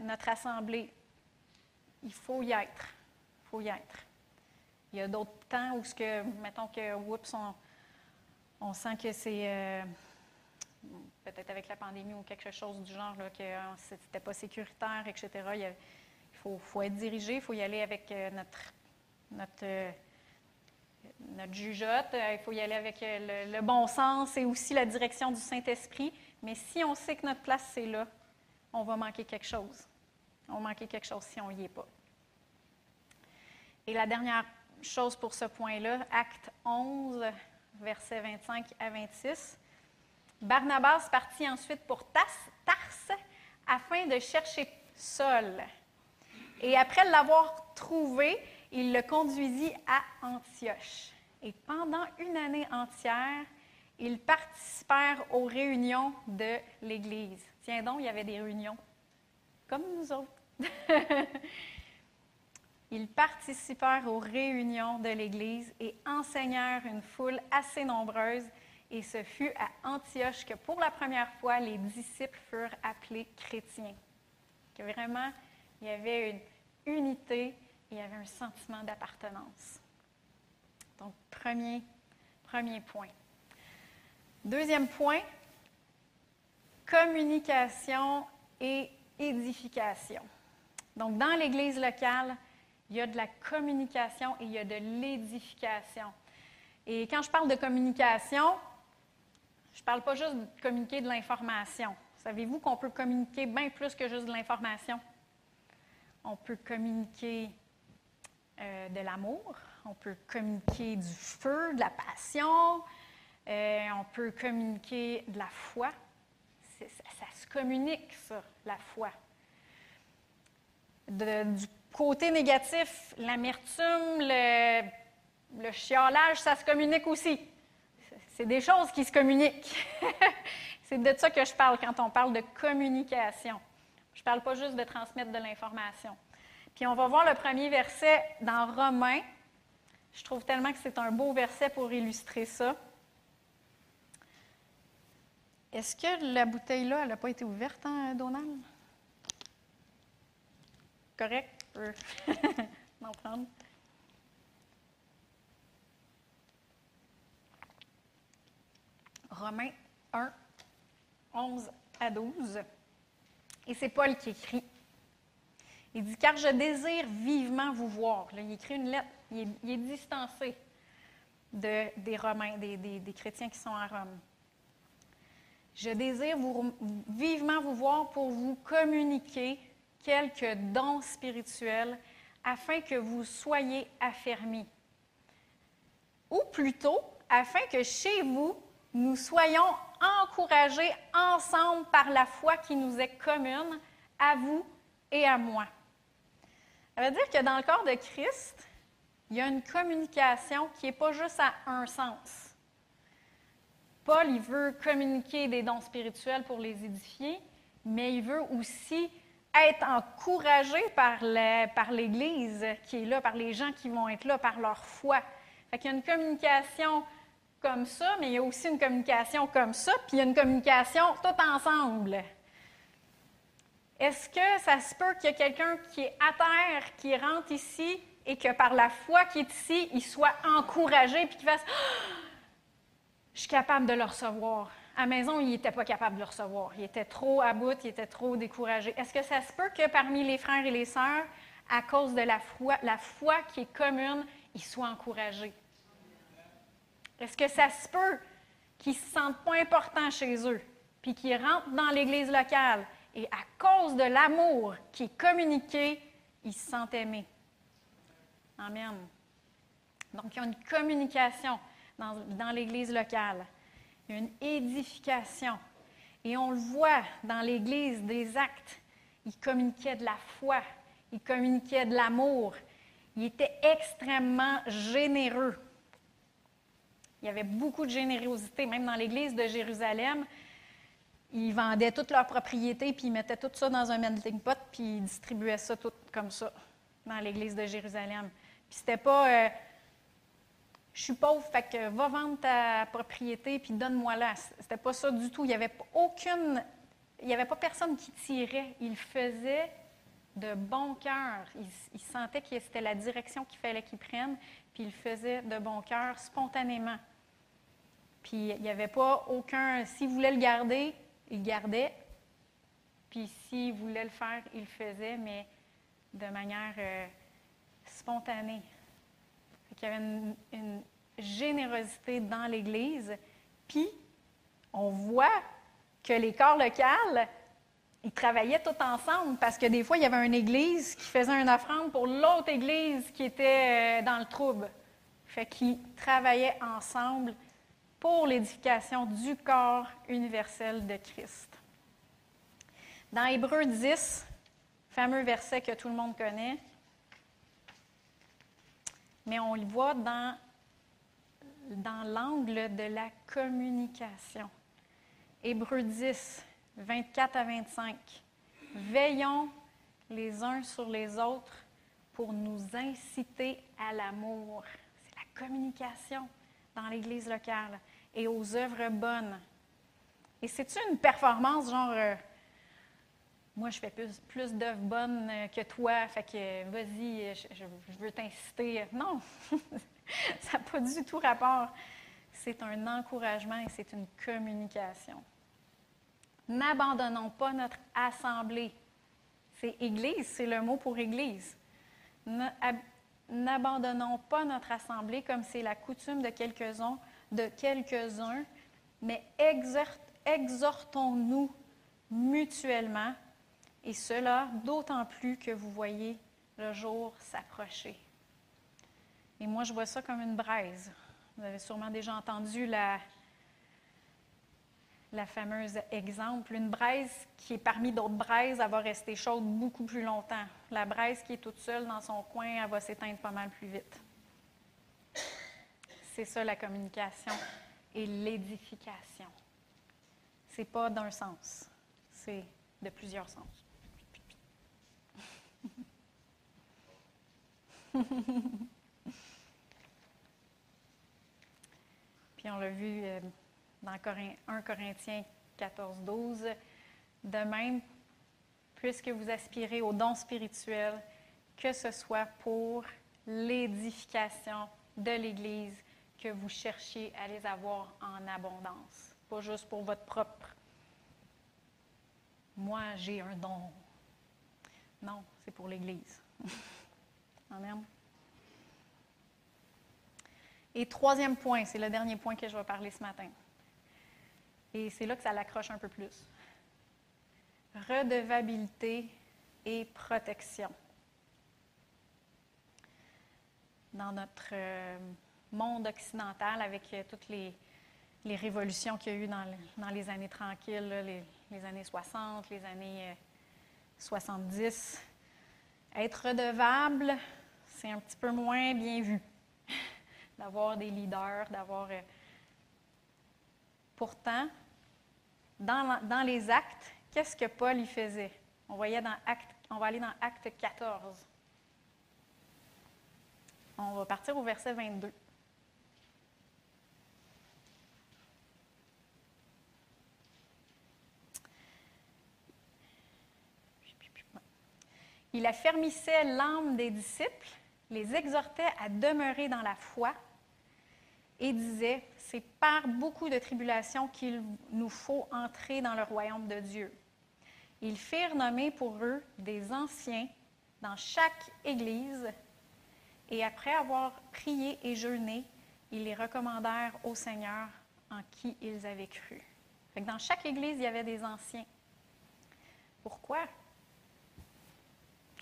notre assemblée, il faut y être. Il faut y être. Il y a d'autres temps où, ce que, mettons que, oups, on, sent que c'est euh, peut-être avec la pandémie ou quelque chose du genre, là, que euh, c'était pas sécuritaire, etc. Il, faut, être dirigé, il faut y aller avec euh, notre, notre, notre jugeote, il faut y aller avec le, le, bon sens et aussi la direction du Saint-Esprit. Mais si on sait que notre place, c'est là, on va manquer quelque chose. On va manquer quelque chose si on n'y est pas. Et la dernière chose pour ce point-là, acte 11, versets 25 à 26. Barnabas partit ensuite pour Tarse afin de chercher Saul. Et après l'avoir trouvé, il le conduisit à Antioche. Et pendant une année entière, ils participèrent aux réunions de l'Église. Tiens donc, il y avait des réunions, comme nous autres. ils participèrent aux réunions de l'Église et enseignèrent une foule assez nombreuse. Et ce fut à Antioche que pour la première fois, les disciples furent appelés chrétiens. Que vraiment, il y avait une unité il y avait un sentiment d'appartenance. Donc, premier, premier point. Deuxième point, communication et édification. Donc, dans l'Église locale, il y a de la communication et il y a de l'édification. Et quand je parle de communication, je ne parle pas juste de communiquer de l'information. Savez-vous qu'on peut communiquer bien plus que juste de l'information? On peut communiquer euh, de l'amour, on peut communiquer du feu, de la passion, euh, on peut communiquer de la foi. Ça, se communique, ça, la foi. Du côté négatif, l'amertume, le, chiolage, ça se communique aussi. C'est des choses qui se communiquent. C'est de ça que je parle quand on parle de communication. Je ne parle pas juste de transmettre de l'information. Puis on va voir le premier verset dans Romains. Je trouve tellement que c'est un beau verset pour illustrer ça. Est-ce que la bouteille-là, elle n'a pas été ouverte, hein, Donald? Correct? Romains 1, 11 à 12. Et c'est Paul qui écrit. Il dit Car je désire vivement vous voir. Il écrit une lettre, il est, distancé de, des Romains, des, chrétiens qui sont à Rome. Je désire vivement vous voir pour vous communiquer quelques dons spirituels afin que vous soyez affermis. Ou plutôt, afin que chez vous, nous soyons encouragés ensemble par la foi qui nous est commune, à vous et à moi. Ça veut dire que dans le corps de Christ, il y a une communication qui n'est pas juste à un sens. Paul, il veut communiquer des dons spirituels pour les édifier, mais il veut aussi être encouragé par l'Église qui est là, par les gens qui vont être là, par leur foi. Fait y a une communication comme ça, mais il y a aussi une communication comme ça, puis il y a une communication tout ensemble. Est-ce que ça se peut qu'il y ait quelqu'un qui est à terre, qui rentre ici et que par la foi qui est ici, il soit encouragé puis qu'il fasse ah! Je suis capable de le recevoir. À maison, il n'était pas capable de le recevoir. Il était trop à bout, il était trop découragé. Est-ce que ça se peut que parmi les frères et les sœurs, à cause de la foi, la foi qui est commune, ils soient encouragés? Est-ce que ça se peut qu'ils ne se sentent pas importants chez eux, puis qu'ils rentrent dans l'Église locale et à cause de l'amour qui est communiqué, ils se sentent aimés? Amen. Donc, il y a une communication dans l'Église locale. Il une édification. Et on le voit dans l'Église des actes. Ils communiquaient de la foi, ils communiquaient de l'amour, ils étaient extrêmement généreux. Il y avait beaucoup de générosité, même dans l'Église de Jérusalem. Ils vendaient toutes leurs propriétés, puis ils mettaient tout ça dans un melting pot, puis ils distribuaient ça tout comme ça dans l'Église de Jérusalem. Puis c'était pas euh, je suis pauvre, fait que va vendre ta propriété puis donne-moi là. C'était pas ça du tout. Il n'y avait aucune, il n'y avait pas personne qui tirait. Il faisait de bon cœur. Il, sentait que c'était la direction qu'il fallait qu'il prenne, puis il faisait de bon cœur spontanément. Puis il n'y avait pas aucun. S'il voulait le garder, il gardait. Puis s'il voulait le faire, il le faisait, mais de manière euh, spontanée. Il y avait une, une générosité dans l'Église. Puis, on voit que les corps locaux, ils travaillaient tout ensemble parce que des fois, il y avait une église qui faisait une offrande pour l'autre église qui était euh, dans le trouble. Fait qu'ils travaillaient ensemble pour l'édification du corps universel de Christ. Dans Hébreu 10, fameux verset que tout le monde connaît, mais on le voit dans, dans l'angle de la communication. Hébreux 10, 24 à 25. Veillons les uns sur les autres pour nous inciter à l'amour. C'est la communication dans l'Église locale et aux œuvres bonnes. Et c'est-tu une performance genre, euh, moi je fais plus, plus d'œuvres bonnes euh, que toi, fait que vas-y, euh, je, veux t'inciter. Non, ça n'a pas du tout rapport. C'est un encouragement et c'est une communication. N'abandonnons pas notre assemblée. C'est Église, c'est le mot pour Église. N'abandonnons pas notre assemblée comme c'est la coutume de quelques-uns, de quelques-uns, mais exhort- exhortons-nous mutuellement, et cela d'autant plus que vous voyez le jour s'approcher. Et moi, je vois ça comme une braise. Vous avez sûrement déjà entendu la, fameuse exemple. Une braise qui est parmi d'autres braises, elle va rester chaude beaucoup plus longtemps. La braise qui est toute seule dans son coin, elle va s'éteindre pas mal plus vite. C'est ça la communication et l'édification. C'est pas d'un sens, c'est de plusieurs sens. Puis on l'a vu euh, dans Corin- 1 Corinthiens 14, 12. De même, puisque vous aspirez aux dons spirituels, que ce soit pour l'édification de l'Église, que vous cherchiez à les avoir en abondance, pas juste pour votre propre. Moi, j'ai un don. Non, c'est pour l'Église. Et troisième point, c'est le dernier point que je vais parler ce matin. Et c'est là que ça l'accroche un peu plus. Redevabilité et protection. Dans notre euh, monde occidental, avec euh, toutes les, révolutions qu'il y a eu dans, le- dans les années tranquilles, les, les années 60, les années euh, 70, être redevable, c'est un petit peu moins bien vu d'avoir des leaders, d'avoir... euh, Pourtant, dans, dans les actes, qu'est-ce que Paul y faisait? On, voyait dans acte, on va aller dans Acte 14. On va partir au verset 22. Il affermissait l'âme des disciples, les exhortait à demeurer dans la foi et disait, c'est par beaucoup de tribulations qu'il nous faut entrer dans le royaume de Dieu. Ils firent nommer pour eux des anciens dans chaque église et après avoir prié et jeûné, ils les recommandèrent au Seigneur en qui ils avaient cru. Dans chaque église, il y avait des anciens. Pourquoi?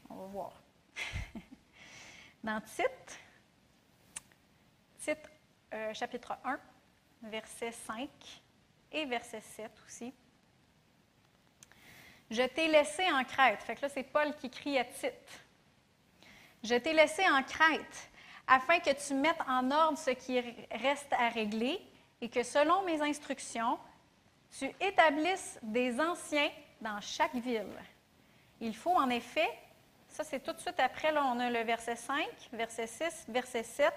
On va voir. Dans Tite, Tite euh, chapitre 1, verset 5 et verset 7 aussi. Je t'ai laissé en Crète. Fait que là, c'est Paul qui crie à Tite. Je t'ai laissé en Crète afin que tu mettes en ordre ce qui reste à régler et que selon mes instructions, tu établisses des anciens dans chaque ville. Il faut en effet, ça c'est tout de suite après, là on a le verset 5, verset 6, verset 7,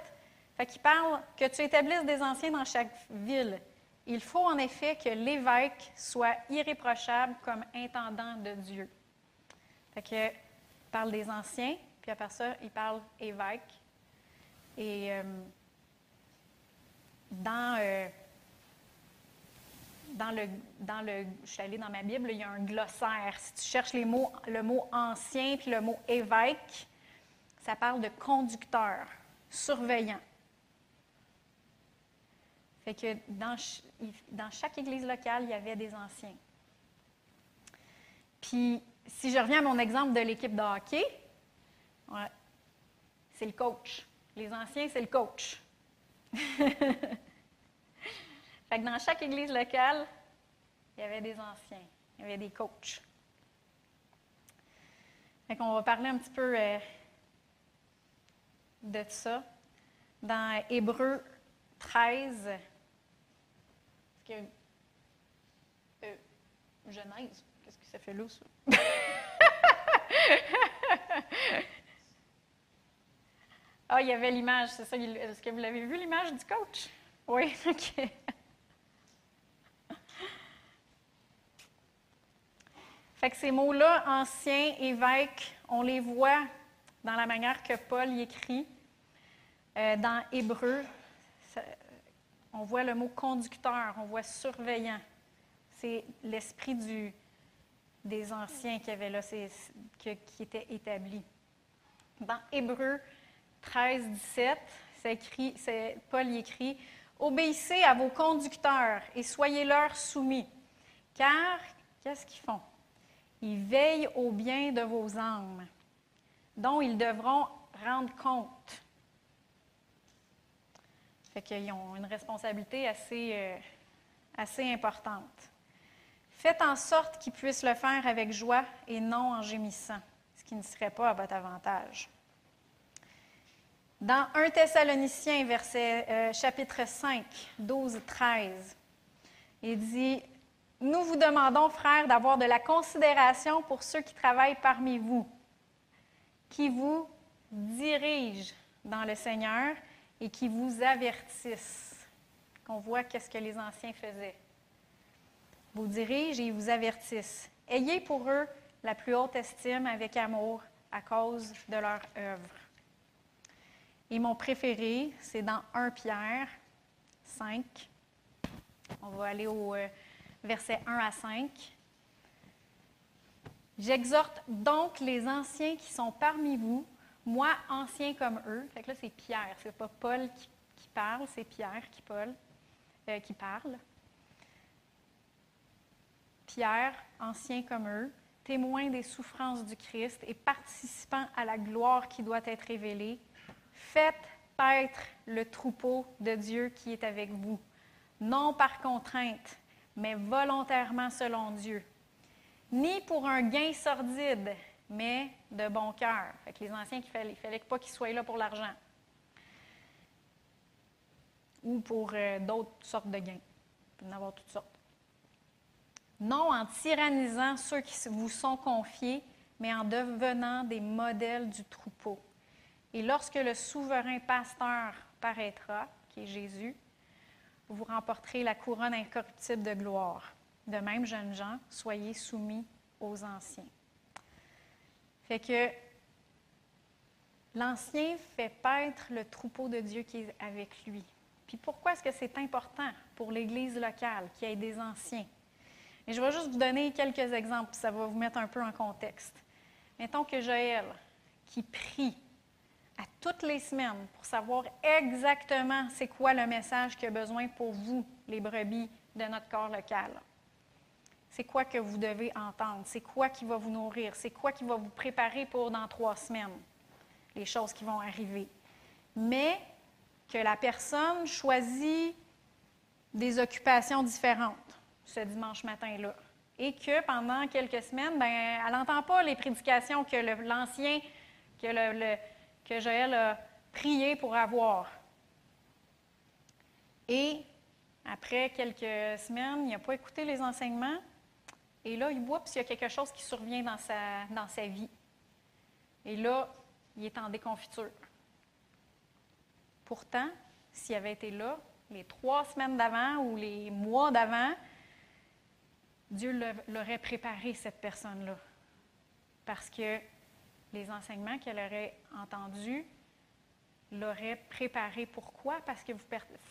fait qu'il parle que tu établisses des anciens dans chaque ville. Il faut en effet que l'évêque soit irréprochable comme intendant de Dieu. Fait que, il parle des anciens, puis après ça, il parle évêque. Et euh, dans, euh, dans, le, dans le. Je suis allée dans ma Bible, il y a un glossaire. Si tu cherches les mots, le mot ancien puis le mot évêque, ça parle de conducteur, surveillant. Fait que dans, dans chaque église locale, il y avait des anciens. Puis, si je reviens à mon exemple de l'équipe de hockey, ouais, c'est le coach. Les anciens, c'est le coach. dans chaque église locale, il y avait des anciens, il y avait des coachs. Fait va parler un petit peu euh, de ça. dans Hébreu 13. Est-ce que. Euh, Genèse, qu'est-ce que ça fait là, ça? ah, il y avait l'image, c'est ça. Est-ce que vous l'avez vu, l'image du coach? Oui, OK. Fait que ces mots-là, ancien, évêque, on les voit dans la manière que Paul y écrit. Euh, dans Hébreu, on voit le mot conducteur, on voit surveillant. C'est l'esprit des anciens qui là, qui était établi. Dans Hébreu 13, 17, c'est écrit, Paul y écrit Obéissez à vos conducteurs et soyez-leur soumis, car qu'est-ce qu'ils font? Ils veillent au bien de vos âmes, dont ils devront rendre compte. Fait qu'ils ont une responsabilité assez, euh, assez importante. Faites en sorte qu'ils puissent le faire avec joie et non en gémissant, ce qui ne serait pas à votre avantage. Dans 1 Thessaloniciens, verset, euh, chapitre 5, 12, 13, il dit Nous vous demandons, frères, d'avoir de la considération pour ceux qui travaillent parmi vous, qui vous dirigent dans le Seigneur et qui vous avertissent. Qu'on voit qu'est-ce que les anciens faisaient. Vous dirigent et vous avertissent. Ayez pour eux la plus haute estime avec amour à cause de leur œuvre. Et mon préféré, c'est dans 1 Pierre 5. On va aller au euh, verset 1 à 5. J'exhorte donc les anciens qui sont parmi vous, moi ancien comme eux. Fait que là, c'est Pierre, c'est pas Paul qui, qui parle, c'est Pierre qui, Paul, euh, qui parle. Pierre, ancien comme eux, témoin des souffrances du Christ et participant à la gloire qui doit être révélée, faites paître le troupeau de Dieu qui est avec vous, non par contrainte, mais volontairement selon Dieu, ni pour un gain sordide, mais de bon cœur. Les anciens, il fallait, il fallait pas qu'ils soient là pour l'argent ou pour euh, d'autres sortes de gains. Il peut y en avoir toutes sortes. Non en tyrannisant ceux qui vous sont confiés, mais en devenant des modèles du troupeau. Et lorsque le souverain pasteur paraîtra, qui est Jésus, vous remporterez la couronne incorruptible de gloire. De même, jeunes gens, soyez soumis aux anciens. Fait que l'ancien fait paître le troupeau de Dieu qui est avec lui. Puis pourquoi est-ce que c'est important pour l'Église locale qu'il y ait des anciens? Et je vais juste vous donner quelques exemples, ça va vous mettre un peu en contexte. Mettons que Joël, qui prie à toutes les semaines pour savoir exactement c'est quoi le message qu'il a besoin pour vous, les brebis de notre corps local. C'est quoi que vous devez entendre? C'est quoi qui va vous nourrir? C'est quoi qui va vous préparer pour dans trois semaines? Les choses qui vont arriver. Mais que la personne choisit des occupations différentes ce dimanche matin-là. Et que pendant quelques semaines, ben, elle n'entend pas les prédications que l'ancien, que, le- que Joël a prié pour avoir. Et après quelques semaines, il n'a pas écouté les enseignements. Et là, il voit il y a quelque chose qui survient dans sa, dans sa vie. Et là, il est en déconfiture. Pourtant, s'il avait été là, les trois semaines d'avant ou les mois d'avant, Dieu l'aurait préparé, cette personne-là. Parce que les enseignements qu'elle aurait entendus l'auraient préparé. Pourquoi? Parce que vous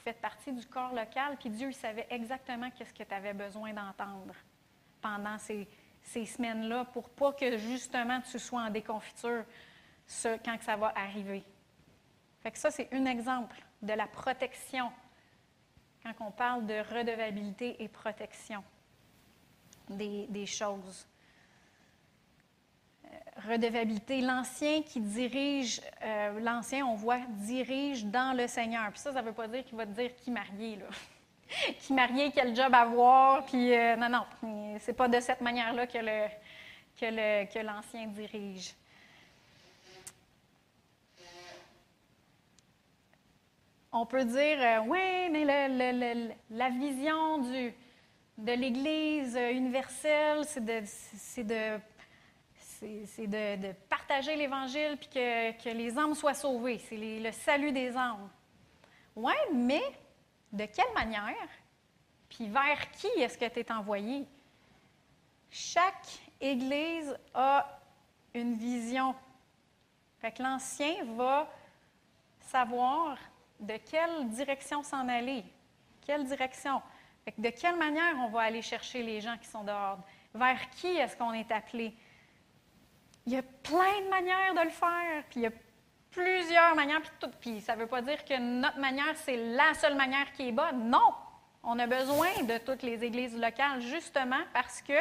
faites partie du corps local, puis Dieu savait exactement qu'est-ce que tu avais besoin d'entendre pendant ces, ces semaines-là pour pas que justement tu sois en déconfiture quand que ça va arriver. Fait que ça, c'est un exemple de la protection quand on parle de redevabilité et protection des, des choses. Redevabilité, l'ancien qui dirige, euh, l'ancien, on voit, dirige dans le Seigneur. Puis ça, ça ne veut pas dire qu'il va te dire qui marier, là. qui marier, quel job avoir, puis euh, non, non, c'est pas de cette manière-là que, le, que, le, que l'ancien dirige. on peut dire, euh, oui, mais la vision du, de l'Église euh, universelle, c'est de, c'est de, c'est- de, partager l'Évangile puis que, les âmes soient sauvées. C'est le salut des âmes. Oui, mais de quelle manière? Puis vers qui est-ce que tu es envoyé? Chaque Église a une vision. Fait que l'ancien va savoir de quelle direction s'en aller. Quelle direction? Fait de quelle manière on va aller chercher les gens qui sont dehors? Vers qui est-ce qu'on est appelé? Il y a plein de manières de le faire, puis il y a plusieurs manières, puis, tout- puis ça ne veut pas dire que notre manière, c'est la seule manière qui est bonne. Non! On a besoin de toutes les églises locales, justement parce que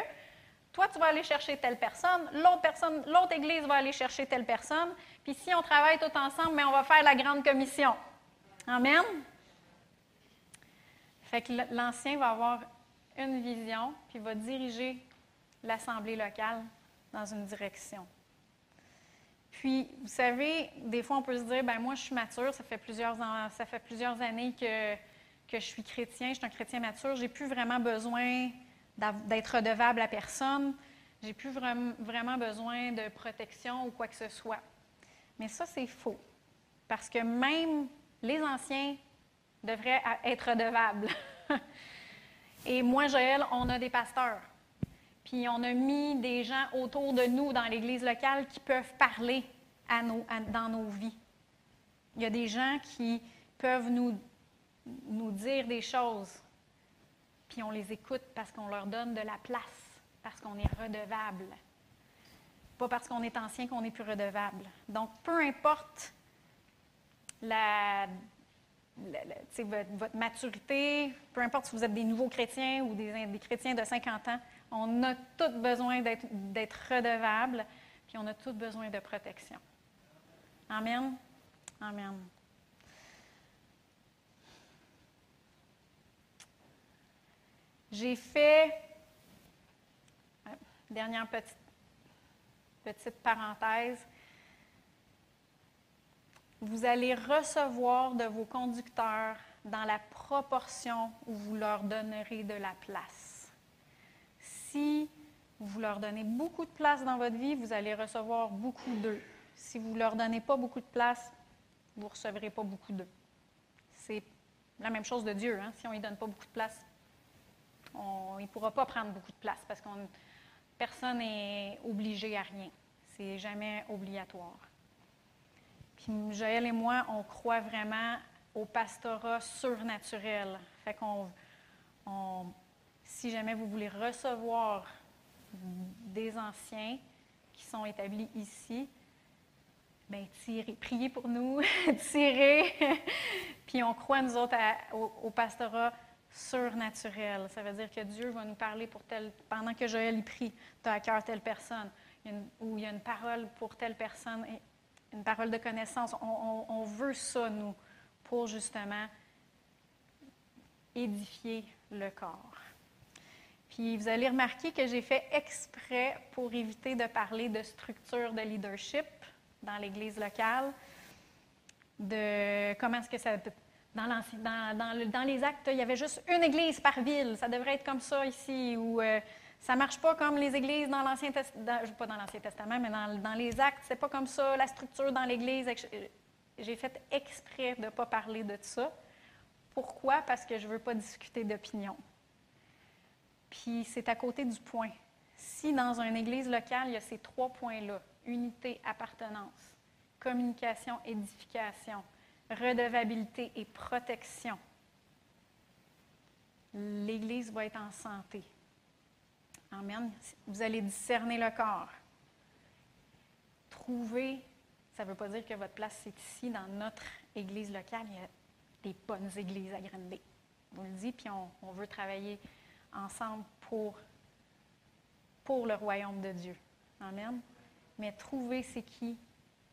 toi, tu vas aller chercher telle personne, l'autre personne, l'autre église va aller chercher telle personne, puis si on travaille tout ensemble, mais on va faire la grande commission. Amen. Fait que l'ancien va avoir une vision, puis va diriger l'assemblée locale dans une direction. Puis, vous savez, des fois, on peut se dire, ben moi, je suis mature, ça fait plusieurs, an- ça fait plusieurs années que, que je suis chrétien, je suis un chrétien mature, j'ai plus vraiment besoin d'être redevable à personne, j'ai plus vraiment, besoin de protection ou quoi que ce soit. Mais ça, c'est faux. Parce que même les anciens devraient être redevables. Et moi, Joël, on a des pasteurs. Puis on a mis des gens autour de nous dans l'Église locale qui peuvent parler dans nos vies. Il y a des gens qui peuvent nous, nous dire des choses, puis on les écoute parce qu'on leur donne de la place, parce qu'on est redevable. Pas parce qu'on est ancien qu'on est plus redevable. Donc, peu importe votre, maturité, peu importe si vous êtes des nouveaux chrétiens ou des chrétiens de 50 ans, on a tous besoin d'être redevables, puis on a tous besoin de protection. Amen. Amen. J'ai fait, euh, dernière petite parenthèse, vous allez recevoir de vos conducteurs dans la proportion où vous leur donnerez de la place. Si vous leur donnez beaucoup de place dans votre vie, vous allez recevoir beaucoup d'eux. Si vous ne leur donnez pas beaucoup de place, vous ne recevrez pas beaucoup d'eux. C'est la même chose de Dieu. hein. Si on ne lui donne pas beaucoup de place, il ne pourra pas prendre beaucoup de place parce que personne n'est obligé à rien. C'est jamais obligatoire. Puis Joël et moi, on croit vraiment au pastorat surnaturel. Fait qu'on, on- si jamais vous voulez recevoir des anciens qui sont établis ici, bien, tirez, priez pour nous, tirez. Puis on croit, nous autres, au, pastorat surnaturel. Ça veut dire que Dieu va nous parler. Pendant que Joël y prie, tu as à cœur telle personne, ou il y a une parole pour telle personne, une parole de connaissance. On, on- on veut ça, nous, pour justement édifier le corps. Puis vous allez remarquer que j'ai fait exprès pour éviter de parler de structure de leadership dans l'Église locale, de comment est-ce que ça... Dans, les actes, il y avait juste une église par ville. Ça devrait être comme ça ici, ou euh, ça ne marche pas comme les églises dans l'Ancien Testament, pas dans l'Ancien Testament, mais dans, les actes, c'est pas comme ça, la structure dans l'Église. etc. J'ai fait exprès de ne pas parler de ça. Pourquoi? Parce que je ne veux pas discuter d'opinion. Puis c'est à côté du point. Si dans une église locale, il y a ces trois points-là, unité, appartenance, communication, édification, redevabilité et protection, l'Église va être en santé. Amen. Vous allez discerner le corps. Trouver, ça ne veut pas dire que votre place c'est ici, dans notre Église locale. Il y a des bonnes églises à Granby. On le dit, puis on veut travailler ensemble pour, pour le royaume de Dieu. Amen. Mais trouver c'est qui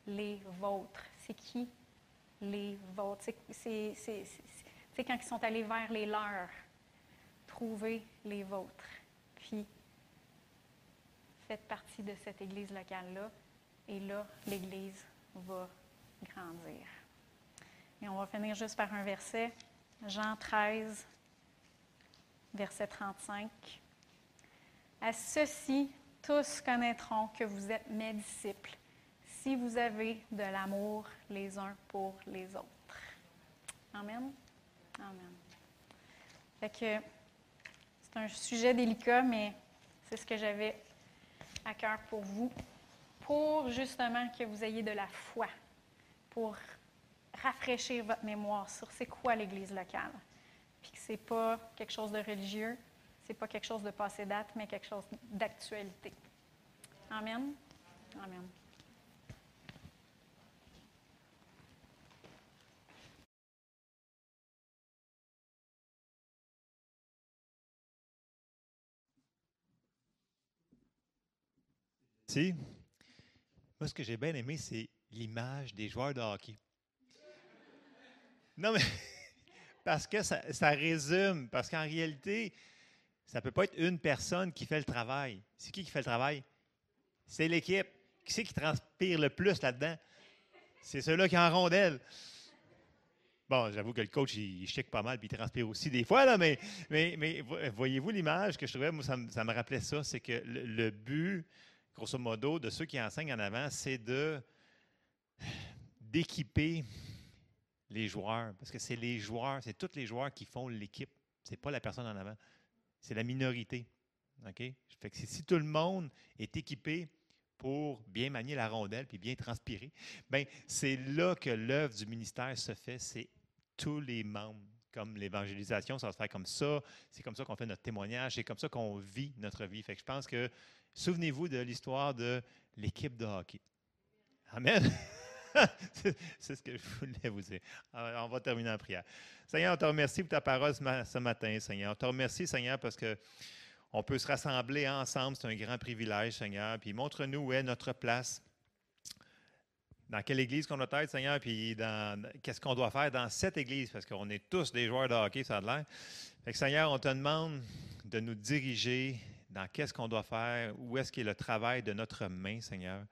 les vôtres. C'est qui les vôtres. C'est, quand ils sont allés vers les leurs. Trouver les vôtres. Puis, faites partie de cette église locale-là. Et là, l'église va grandir. Et on va finir juste par un verset, Jean 13, verset 35. À ceci, tous connaîtront que vous êtes mes disciples, si vous avez de l'amour les uns pour les autres. Amen. Amen. Fait que c'est un sujet délicat, mais c'est ce que j'avais à cœur pour vous, pour justement que vous ayez de la foi, pour rafraîchir votre mémoire sur c'est quoi l'Église locale. Puis que c'est pas quelque chose de religieux, c'est pas quelque chose de passé date, mais quelque chose d'actualité. Amen? Amen. Si. Moi, ce que j'ai bien aimé, c'est l'image des joueurs de hockey. Non, mais parce que ça, résume, parce qu'en réalité, ça ne peut pas être une personne qui fait le travail. C'est qui qui fait le travail? C'est l'équipe. Qui c'est qui transpire le plus là-dedans? C'est ceux-là qui en rondelle. Bon, j'avoue que le coach, il, il pas mal, puis il transpire aussi des fois, là, mais, mais, mais vo- voyez-vous l'image que je trouvais, moi, ça, me- ça me rappelait ça, c'est que le, le but, grosso modo, de ceux qui enseignent en avant, c'est de d'équiper les joueurs, parce que c'est les joueurs, c'est tous les joueurs qui font l'équipe, c'est pas la personne en avant, c'est la minorité. OK? Fait que si- tout le monde est équipé pour bien manier la rondelle puis bien transpirer, ben c'est là que l'œuvre du ministère se fait, c'est tous les membres. Comme l'évangélisation, ça va se faire comme ça. C'est comme ça qu'on fait notre témoignage. C'est comme ça qu'on vit notre vie. Fait que je pense que souvenez-vous de l'histoire de l'équipe de hockey. Amen. C'est- ce que je voulais vous dire. On va terminer en prière. Seigneur, on te remercie pour ta parole ce, ma- ce matin, Seigneur. On te remercie, Seigneur, parce que on peut se rassembler ensemble. C'est un grand privilège, Seigneur. Puis montre-nous où est notre place. Dans quelle église qu'on doit être, Seigneur, puis qu'est-ce qu'on doit faire dans cette église, parce qu'on est tous des joueurs de hockey, ça a l'air. Seigneur, on te demande de nous diriger dans qu'est-ce qu'on doit faire, où est-ce qu'est le travail de notre main, Seigneur.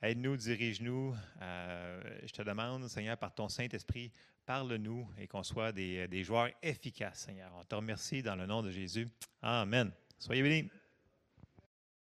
Aide-nous, dirige-nous. Euh, je te demande, Seigneur, par ton Saint-Esprit, parle-nous et qu'on soit des, des joueurs efficaces, Seigneur. On te remercie dans le nom de Jésus. Amen. Soyez bénis.